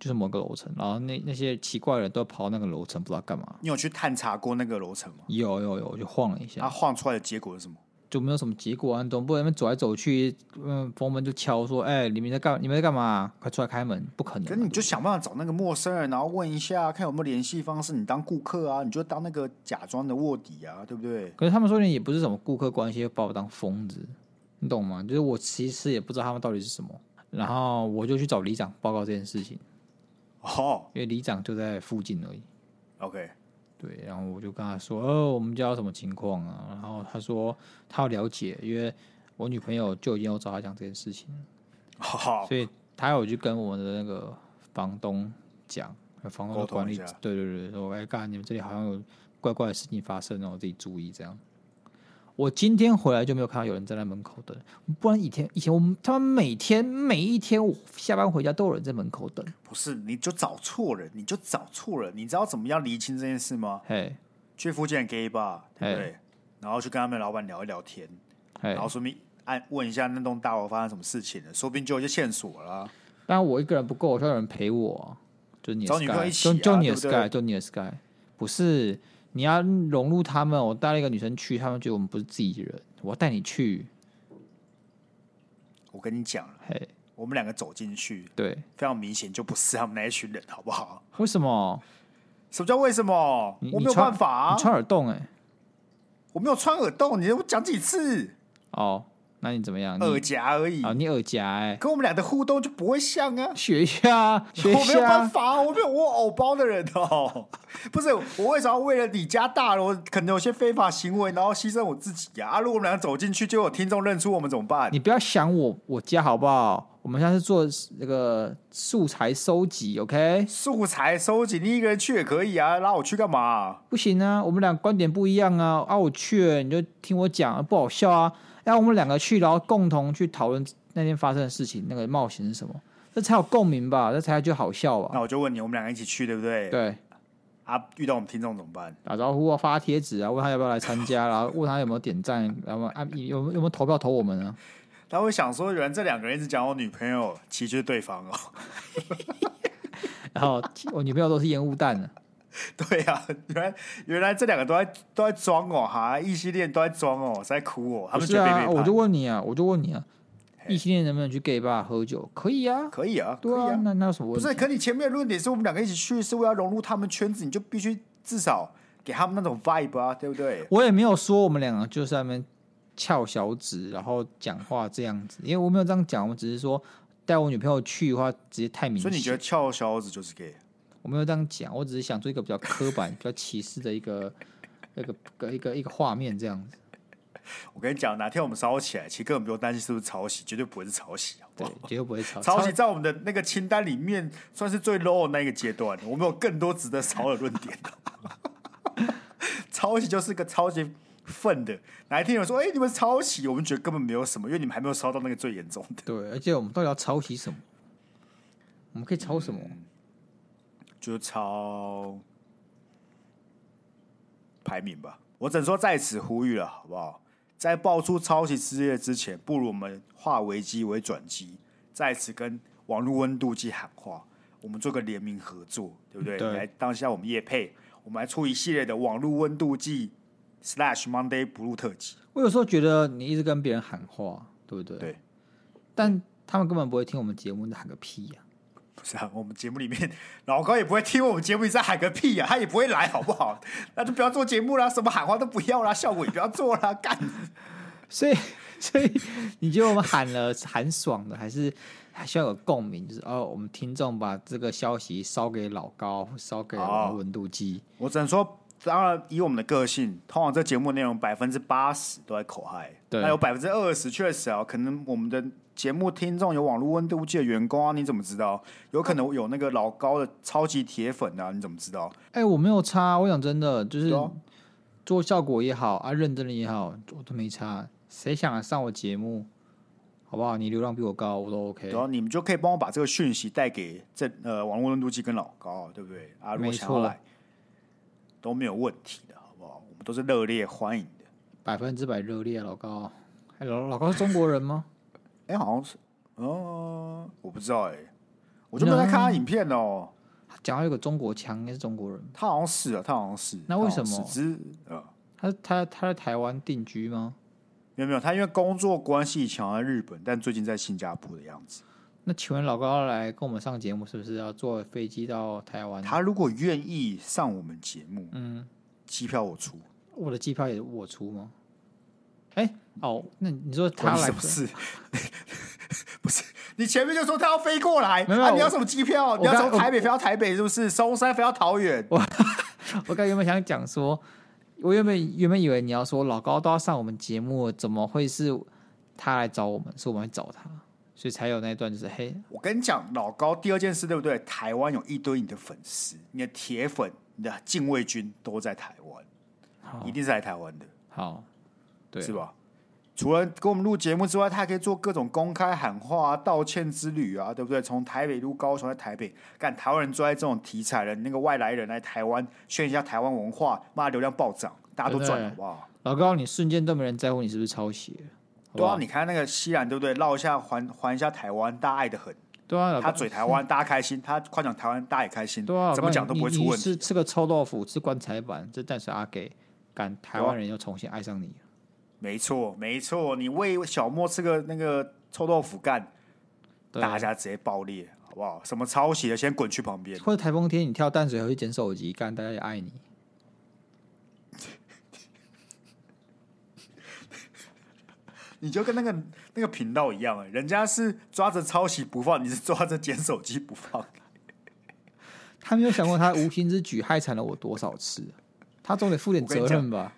就是某个楼层，然后那那些奇怪的人都跑到那个楼层，不知道干嘛。你有去探查过那个楼层吗？有有有，我就晃了一下。他晃出来的结果是什么？就没有什么结果啊，总不能走来走去，嗯，房门就敲说：“哎、欸，里面在干？你们在干嘛？快出来开门！”不可能。可是你就想办法找那个陌生人，然后问一下，看有没有联系方式。你当顾客啊，你就当那个假装的卧底啊，对不对？可是他们说你也不是什么顾客关系，把我当疯子。你懂吗？就是我其实也不知道他们到底是什么，然后我就去找里长报告这件事情。哦，因为里长就在附近而已。OK，对，然后我就跟他说：“哦，我们家有什么情况啊？”然后他说他要了解，因为我女朋友就已经有找他讲这件事情。好，所以他有去跟我们的那个房东讲，房东的管理，对对对，说：“哎，干，你们这里好像有怪怪的事情发生哦，我自己注意这样。”我今天回来就没有看到有人站在那门口等，不然以前以前我们他们每天每一天我下班回家都有人在门口等。不是，你就找错人，你就找错人。你知道怎么样厘清这件事吗？嘿，去附近的 gay bar，对不对？然后去跟他们老板聊一聊天，然后说明按问一下那栋大楼发生什么事情了，说不定就有一些线索了。当然我一个人不够，我需要有人陪我，就是你的 Sky，就就你的 Sky，就你的 Sky，不是你要融入他们。我带了一个女生去，他们觉得我们不是自己人，我要带你去。我跟你讲，嘿，我们两个走进去，对，非常明显就不是他们那一群人，好不好？为什么？什么叫为什么？我没有办法啊！你穿耳洞哎，我没有穿耳洞，你我讲几次？哦。那你怎么样？耳夹而已啊！你耳夹哎，跟我们俩的互动就不会像啊！学一下，学一下。我没有办法，我没有我偶包的人哦。不是我为什么要为了你家大楼可能有些非法行为，然后牺牲我自己呀？啊！如果我们俩走进去，就有听众认出我们怎么办？你不要想我我家好不好？我们现在是做那个素材收集，OK？素材收集，你一个人去也可以啊，拉我去干嘛？不行啊，我们俩观点不一样啊！啊，我去你就听我讲，不好笑啊！让我们两个去，然后共同去讨论那天发生的事情，那个冒险是什么？这才有共鸣吧？这才就好笑吧？那我就问你，我们两个一起去，对不对？对。啊，遇到我们听众怎么办？打招呼啊，发贴纸啊，问他要不要来参加，然 后问他有没有点赞，然后啊，有有没有投票投我们呢？他会想说，原来这两个人一直讲我女朋友，其实就是对方哦。然后我女朋友都是烟雾弹呢。对呀、啊，原来原来这两个都在都在装哦，哈，异性恋都在装哦，在哭哦。他们觉得啊，我就问你啊，我就问你啊，异性恋能不能去 gay 喝酒？可以啊，可以啊，对啊，啊那那有什么问题？不是，可你前面的论点是我们两个一起去，是为了融入他们圈子，你就必须至少给他们那种 vibe 啊，对不对？我也没有说我们两个就是在那边翘小指，然后讲话这样子，因为我没有这样讲，我只是说带我女朋友去的话，直接太明显。所以你觉得翘小指就是 gay？我没有这样讲，我只是想做一个比较刻板、比较歧视的一个、一个、一个、一个画面这样子。我跟你讲，哪天我们烧起来，其实根本不用担心是不是抄袭，绝对不会是抄袭，好不好？对，绝对不会抄袭。抄袭在我们的那个清单里面算是最 low 的那个阶段，我们有更多值得烧的论点。抄袭就是个超级愤的，哪一天有人说：“哎、欸，你们抄袭？”我们觉得根本没有什么，因为你们还没有烧到那个最严重的。对，而且我们到底要抄袭什么？我们可以抄什么？嗯就超排名吧，我只能说在此呼吁了，好不好？在爆出抄袭事件之前，不如我们化危机为转机，在此跟网络温度计喊话，我们做个联名合作，对不对？对来当下我们叶配，我们来出一系列的网络温度计 slash Monday Blue 特辑。我有时候觉得你一直跟别人喊话，对不对？对，但他们根本不会听我们节目，你喊个屁呀、啊！是啊，我们节目里面 老高也不会听我们节目，你在喊个屁呀、啊，他也不会来，好不好？那就不要做节目啦，什么喊话都不要啦，效果也不要做啦，干。所以，所以你觉得我们喊了喊爽的，还是还需要有共鸣？就是哦，我们听众把这个消息烧给老高，烧给温度计。我只能说，当然以我们的个性，通常这节目内容百分之八十都在口嗨，对，那有百分之二十确实啊，可能我们的。节目听众有网络温度计的员工啊，你怎么知道？有可能有那个老高的超级铁粉啊，你怎么知道？哎、欸，我没有差，我讲真的，就是做效果也好啊，认真的也好，我都没差。谁想来上我节目，好不好？你流量比我高，我都 OK。然后你们就可以帮我把这个讯息带给这呃网络温度计跟老高，对不对？啊，如果想要来都没有问题的，好不好？我们都是热烈欢迎的，百分之百热烈。老高，哎、欸，老老高是中国人吗？哎、欸，好像是，嗯，我不知道哎、欸，我就没有在看他影片哦。讲到有个中国腔，应该是中国人。他好像是啊，他好像是。那为什么？只呃，他他他在台湾定居吗？没有没有，他因为工作关系以前在日本，但最近在新加坡的样子。那请问老高要来跟我们上节目，是不是要坐飞机到台湾？他如果愿意上我们节目，嗯，机票我出。我的机票也我出吗？哎、欸，哦，那你说他来不是？不是，你前面就说他要飞过来，没有？啊、你要什么机票？你要从台北飞到台北，是不是？松山飞到桃园？我 我刚原本想讲说，我原本原本以为你要说老高都要上我们节目，怎么会是他来找我们？是我们来找他，所以才有那一段就是嘿。我跟你讲，老高第二件事对不对？台湾有一堆你的粉丝，你的铁粉，你的禁卫军都在台湾，一定是来台湾的。好。对，是吧？除了跟我们录节目之外，他还可以做各种公开喊话啊、道歉之旅啊，对不对？从台北录高雄，在台北干台湾人最爱这种题材的，那个外来人来台湾炫一下台湾文化，骂流量暴涨，大家都赚，好不好？老高，你瞬间都没人在乎你是不是抄袭。对啊，你看那个西兰，对不对？绕一下还还一下台湾，大家爱的很。对啊，他嘴台湾，大家开心；他夸奖台湾，大家也开心。对啊，怎么讲都不会出问题。吃吃个臭豆腐，吃棺材板，这但是阿给，赶台湾人又重新爱上你。没错，没错，你喂小莫吃个那个臭豆腐干，大家直接爆裂，好不好？什么抄袭的，先滚去旁边。或者台风天你跳淡水河去捡手机干，大家也爱你。你就跟那个那个频道一样，哎，人家是抓着抄袭不放，你是抓着捡手机不放。他没有想过，他无心之举害惨了我多少次，他总得负点责任吧？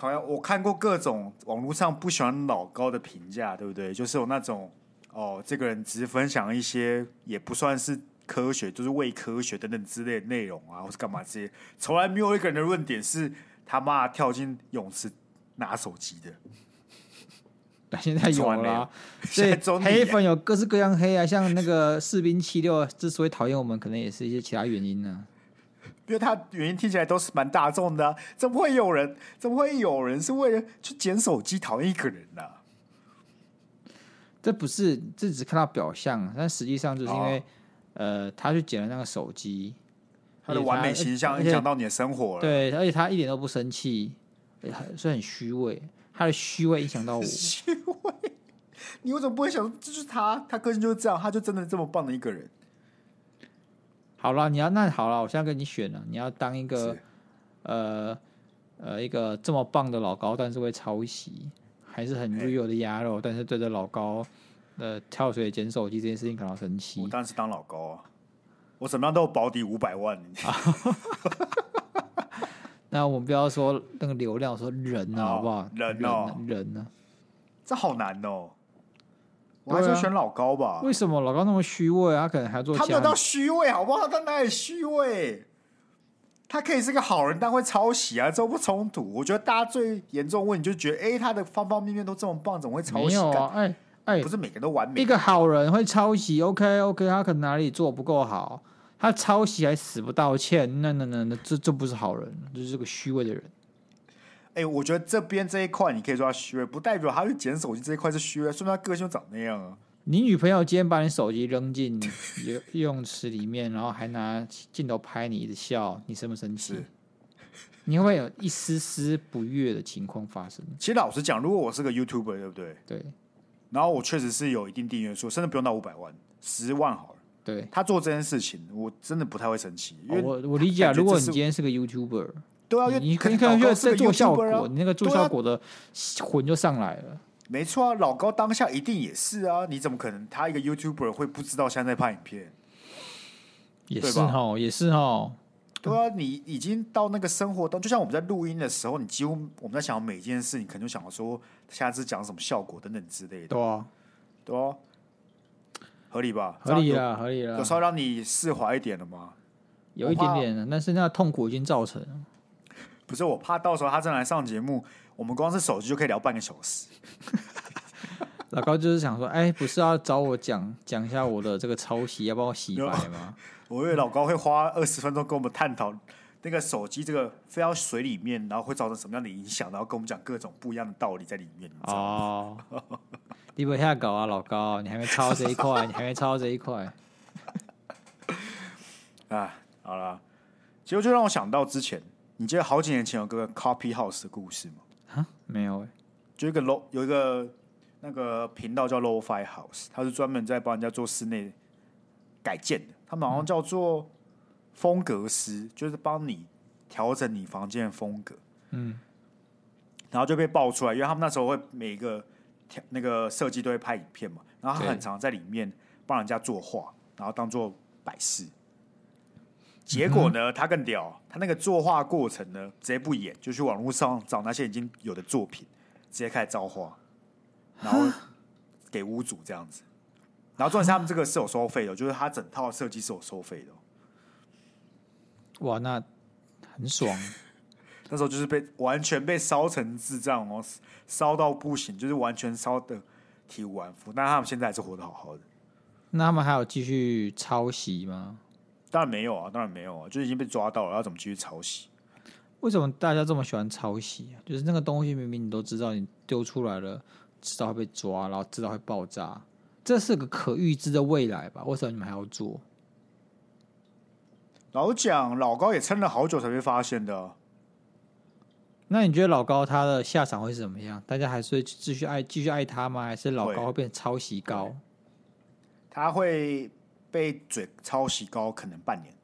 好像我看过各种网络上不喜欢老高的评价，对不对？就是有那种哦，这个人只是分享一些也不算是科学，就是伪科学等等之类的内容啊，或是干嘛这些，从来没有一个人的论点是他妈跳进泳池拿手机的。现在有了、啊，所以黑粉有各式各样黑啊，像那个士兵七六之所以讨厌我们，可能也是一些其他原因呢、啊。因为他原因听起来都是蛮大众的、啊，怎么会有人？怎么会有人是为了去捡手机讨厌一个人呢、啊？这不是，这只是看到表象，但实际上就是因为，哦、呃，他去捡了那个手机，他的完美形象影响到你的生活了。对，而且他一点都不生气，所以很虚伪。他的虚伪影响到我。虚伪，你为什么不会想？这就是他，他个性就是这样，他就真的这么棒的一个人。好了，你要那好了，我现在跟你选了，你要当一个呃呃一个这么棒的老高，但是会抄袭，还是很 real 的鸭肉，但是对着老高呃跳水捡手机这件事情感到生气。我当然是当老高啊，我怎么样都有保底五百万。那我们不要说那个流量，说人啊，好不好？人哦，人呢？这好难哦。我还是选老高吧。为什么老高那么虚伪啊？他可能还做他没有到虚伪，好不好？他哪里虚伪？他可以是个好人，但会抄袭啊，这不冲突。我觉得大家最严重问题就觉得，哎，他的方方面面都这么棒，怎么会抄袭？没有啊，哎哎，不是每个人都完美。一个好人会抄袭，OK OK，他可能哪里做不够好。他抄袭还死不道歉，那那那那这这不是好人，这是个虚伪的人。哎、欸，我觉得这边这一块你可以说他虚伪，不代表他去捡手机这一块是虚伪，说明他个性长那样啊。你女朋友今天把你手机扔进游泳池里面，然后还拿镜头拍你的笑，你生不生气？你会不会有一丝丝不悦的情况发生？其实老实讲，如果我是个 YouTuber，对不对？对。然后我确实是有一定订阅数，甚至不用到五百万，十万好了。对他做这件事情，我真的不太会生气。因为我我理解，如果你今天是个 YouTuber，对啊，你可能可能在做效果，你那个做效果的魂就上来了。没错啊，老高当下一定也是啊，你怎么可能他一个 YouTuber 会不知道现在在拍影片？也是哈，也是哈。对啊，你已经到那个生活当，就像我们在录音的时候，你几乎我们在想每一件事，你可能就想说下次讲什么效果等等之类的。对啊，对啊。合理吧？合理了，合理了。有稍微让你释怀一点了吗？有一点点，但是那个痛苦已经造成了。不是，我怕到时候他真的来上节目，我们光是手机就可以聊半个小时。老高就是想说，哎、欸，不是要找我讲讲一下我的这个抄袭，要帮我洗白吗？我以为老高会花二十分钟跟我们探讨那个手机这个飞到水里面，然后会造成什么样的影响，然后跟我们讲各种不一样的道理在里面。哦。你不下搞啊，老高，你还没抄这一块，你还没抄这一块。啊，好了，其实就让我想到之前，你记得好几年前有个 Copy House 的故事吗？啊，没有哎、欸，就一个 low 有一个那个频道叫 Lo-Fi House，他是专门在帮人家做室内改建的，他们好像叫做风格师，嗯、就是帮你调整你房间的风格。嗯，然后就被爆出来，因为他们那时候会每个。那个设计都会拍影片嘛，然后他很常在里面帮人家作画，然后当做摆饰。结果呢，他更屌，他那个作画过程呢，直接不演，就去网络上找那些已经有的作品，直接开始造画，然后给屋主这样子。然后重点是他们这个是有收费的，就是他整套设计是有收费的。哇，那很爽。那时候就是被完全被烧成智障哦，烧到不行，就是完全烧的体无完肤。但他们现在还是活得好好的。那他们还有继续抄袭吗？当然没有啊，当然没有啊，就已经被抓到了，要怎么继续抄袭？为什么大家这么喜欢抄袭啊？就是那个东西明明你都知道，你丢出来了，知道会被抓，然后知道会爆炸，这是个可预知的未来吧？为什么你们还要做？老蒋老高也撑了好久才被发现的。那你觉得老高他的下场会是怎么样？大家还是会继续爱继续爱他吗？还是老高会变成抄袭高？他会被嘴抄袭高，可能半年。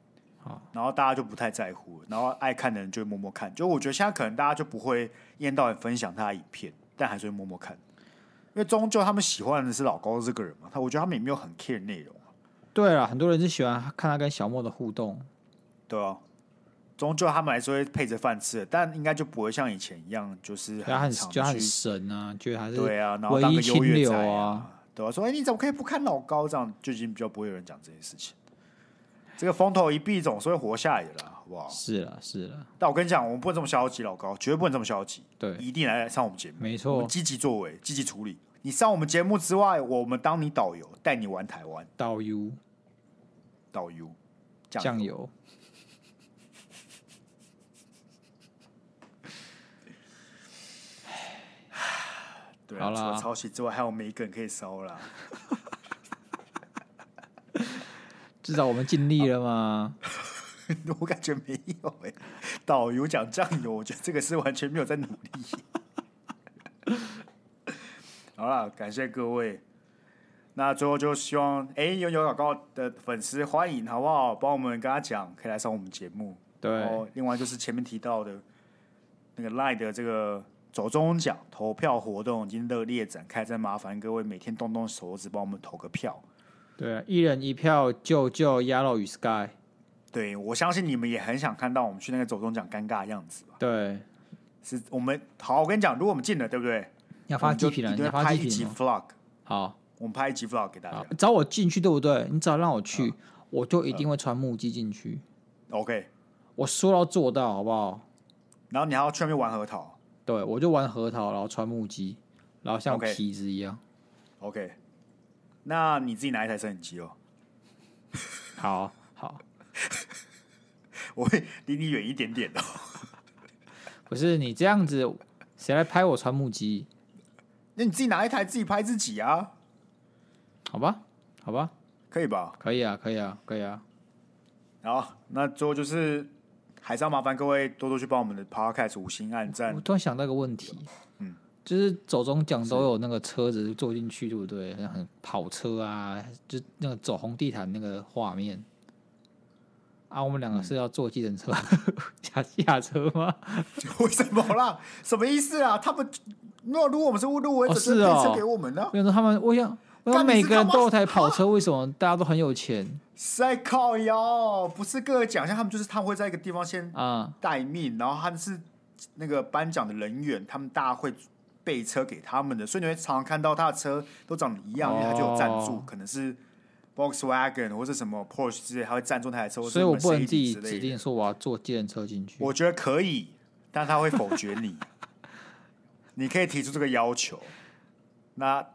然后大家就不太在乎，然后爱看的人就会默默看。就我觉得现在可能大家就不会一天到晚分享他的影片，但还是会默默看，因为终究他们喜欢的是老高这个人嘛。他我觉得他们也没有很 care 内容。对啊，很多人是喜欢看他跟小莫的互动。对啊，终究他们还是会配着饭吃的，但应该就不会像以前一样，就是很很就很神啊，觉得还是对啊，然后当个优越仔啊，对啊，说哎你怎么可以不看老高这样？就已经比较不会有人讲这件事情。这个风头一闭，总是会活下来的啦，好不好？是了，是了。但我跟你讲，我们不能这么消极，老高绝对不能这么消极。对，一定来上我们节目，没错。我们积极作为，积极处理。你上我们节目之外，我们当你导游，带你玩台湾。导游，导游，酱油。对啊，除了抄袭之外，还有每一个人可以烧啦。至少我们尽力了吗？我感觉没有哎、欸。导游讲酱油，我觉得这个是完全没有在努力。好了，感谢各位。那最后就希望，哎、欸，有有老高的粉丝欢迎，好不好？帮我们跟他讲，可以来上我们节目。对。然后，另外就是前面提到的那个 LINE 的这个走中奖投票活动已经热烈展开，再麻烦各位每天动动手指帮我们投个票。对啊，一人一票，救救 Yellow 与 Sky。对，我相信你们也很想看到我们去那个走中奖尴尬的样子吧？对，是我们好。我跟你讲，如果我们进了，对不对？要发鸡皮了，你要拍一集 Vlog。好，我们拍一集 Vlog 给大家。找我进去，对不对？你只要让我去，我就一定会穿木屐进去。OK，我说到做到，好不好？然后你还要去那边玩核桃。对，我就玩核桃，然后穿木屐，然后像痞子一样。OK。那你自己拿一台摄影机哦。好好，我会离你远一点点的。不是你这样子，谁来拍我穿木屐？那你自己拿一台自己拍自己啊？好吧，好吧，可以吧？可以啊，可以啊，可以啊。好，那最后就是还是要麻烦各位多多去帮我们的 Podcast 五星按赞。我突然想到一个问题，嗯。就是走中奖都有那个车子坐进去，对不对？很跑车啊，就那个走红地毯那个画面啊。我们两个是要坐计程车 下、嗯、下车吗？为什么啦？什么意思啊？他们那如果我们是误入围，是配车给我们呢？比如说他们，我想，我每个人都有台跑车，为什么大家都很有钱？在靠腰，不是各个奖项，他们就是他们会在一个地方先啊待命，然后他们是那个颁奖的人员，他们大家会。备车给他们的，所以你会常常看到他的车都长得一样，因为他就有赞助，可能是 Volkswagen 或者什么 Porsche 之类，他会赞助那台车。所以我不能自己指定说我要坐计程车进去。我觉得可以，但他会否决你。你可以提出这个要求。那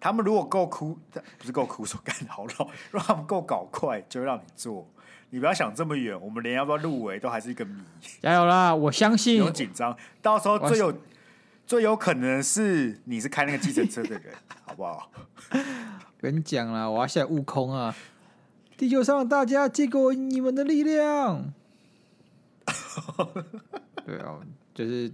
他们如果够哭，不是够哭，说干好老，如果他们够搞快，就会让你做。你不要想这么远，我们连要不要入围都还是一个谜。加油啦！我相信。不用紧张，到时候最有。最有可能是你是开那个计程车的人，好不好？我 跟你讲啦，我要下悟空啊！地球上大家借给我你们的力量。对啊，就是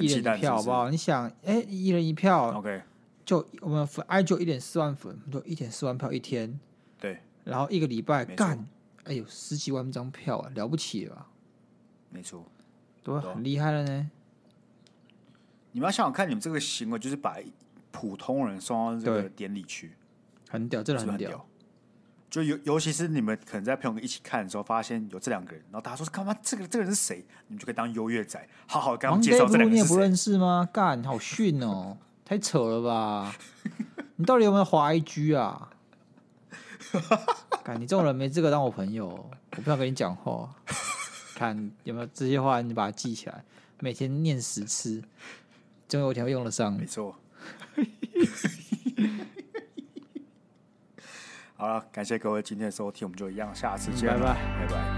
一人一票，好不好？你想，哎、欸，一人一票，OK，就我们粉 I 就一点四万粉，就一点四万票一天，对，然后一个礼拜干，哎呦，十几万张票啊，了不起了吧？没错，都很厉害了呢。你们要想想看，你们这个行为就是把普通人送到这个典礼去，很屌，真的很屌。是是很屌。就尤尤其是你们可能在朋友们一起看的时候，发现有这两个人，然后大家说：“干嘛？这个这个人是谁？”你们就可以当优越仔，好好跟他们介绍这两个人。你也不认识吗？干，好逊哦，太扯了吧！你到底有没有滑 IG 啊？看，你这种人没资格当我朋友，我不想跟你讲话。看有没有这些话，你把它记起来，每天念十次。总有一天会用得上，没错。好了，感谢各位今天的收听，我们就一样，下次见，拜拜，拜拜。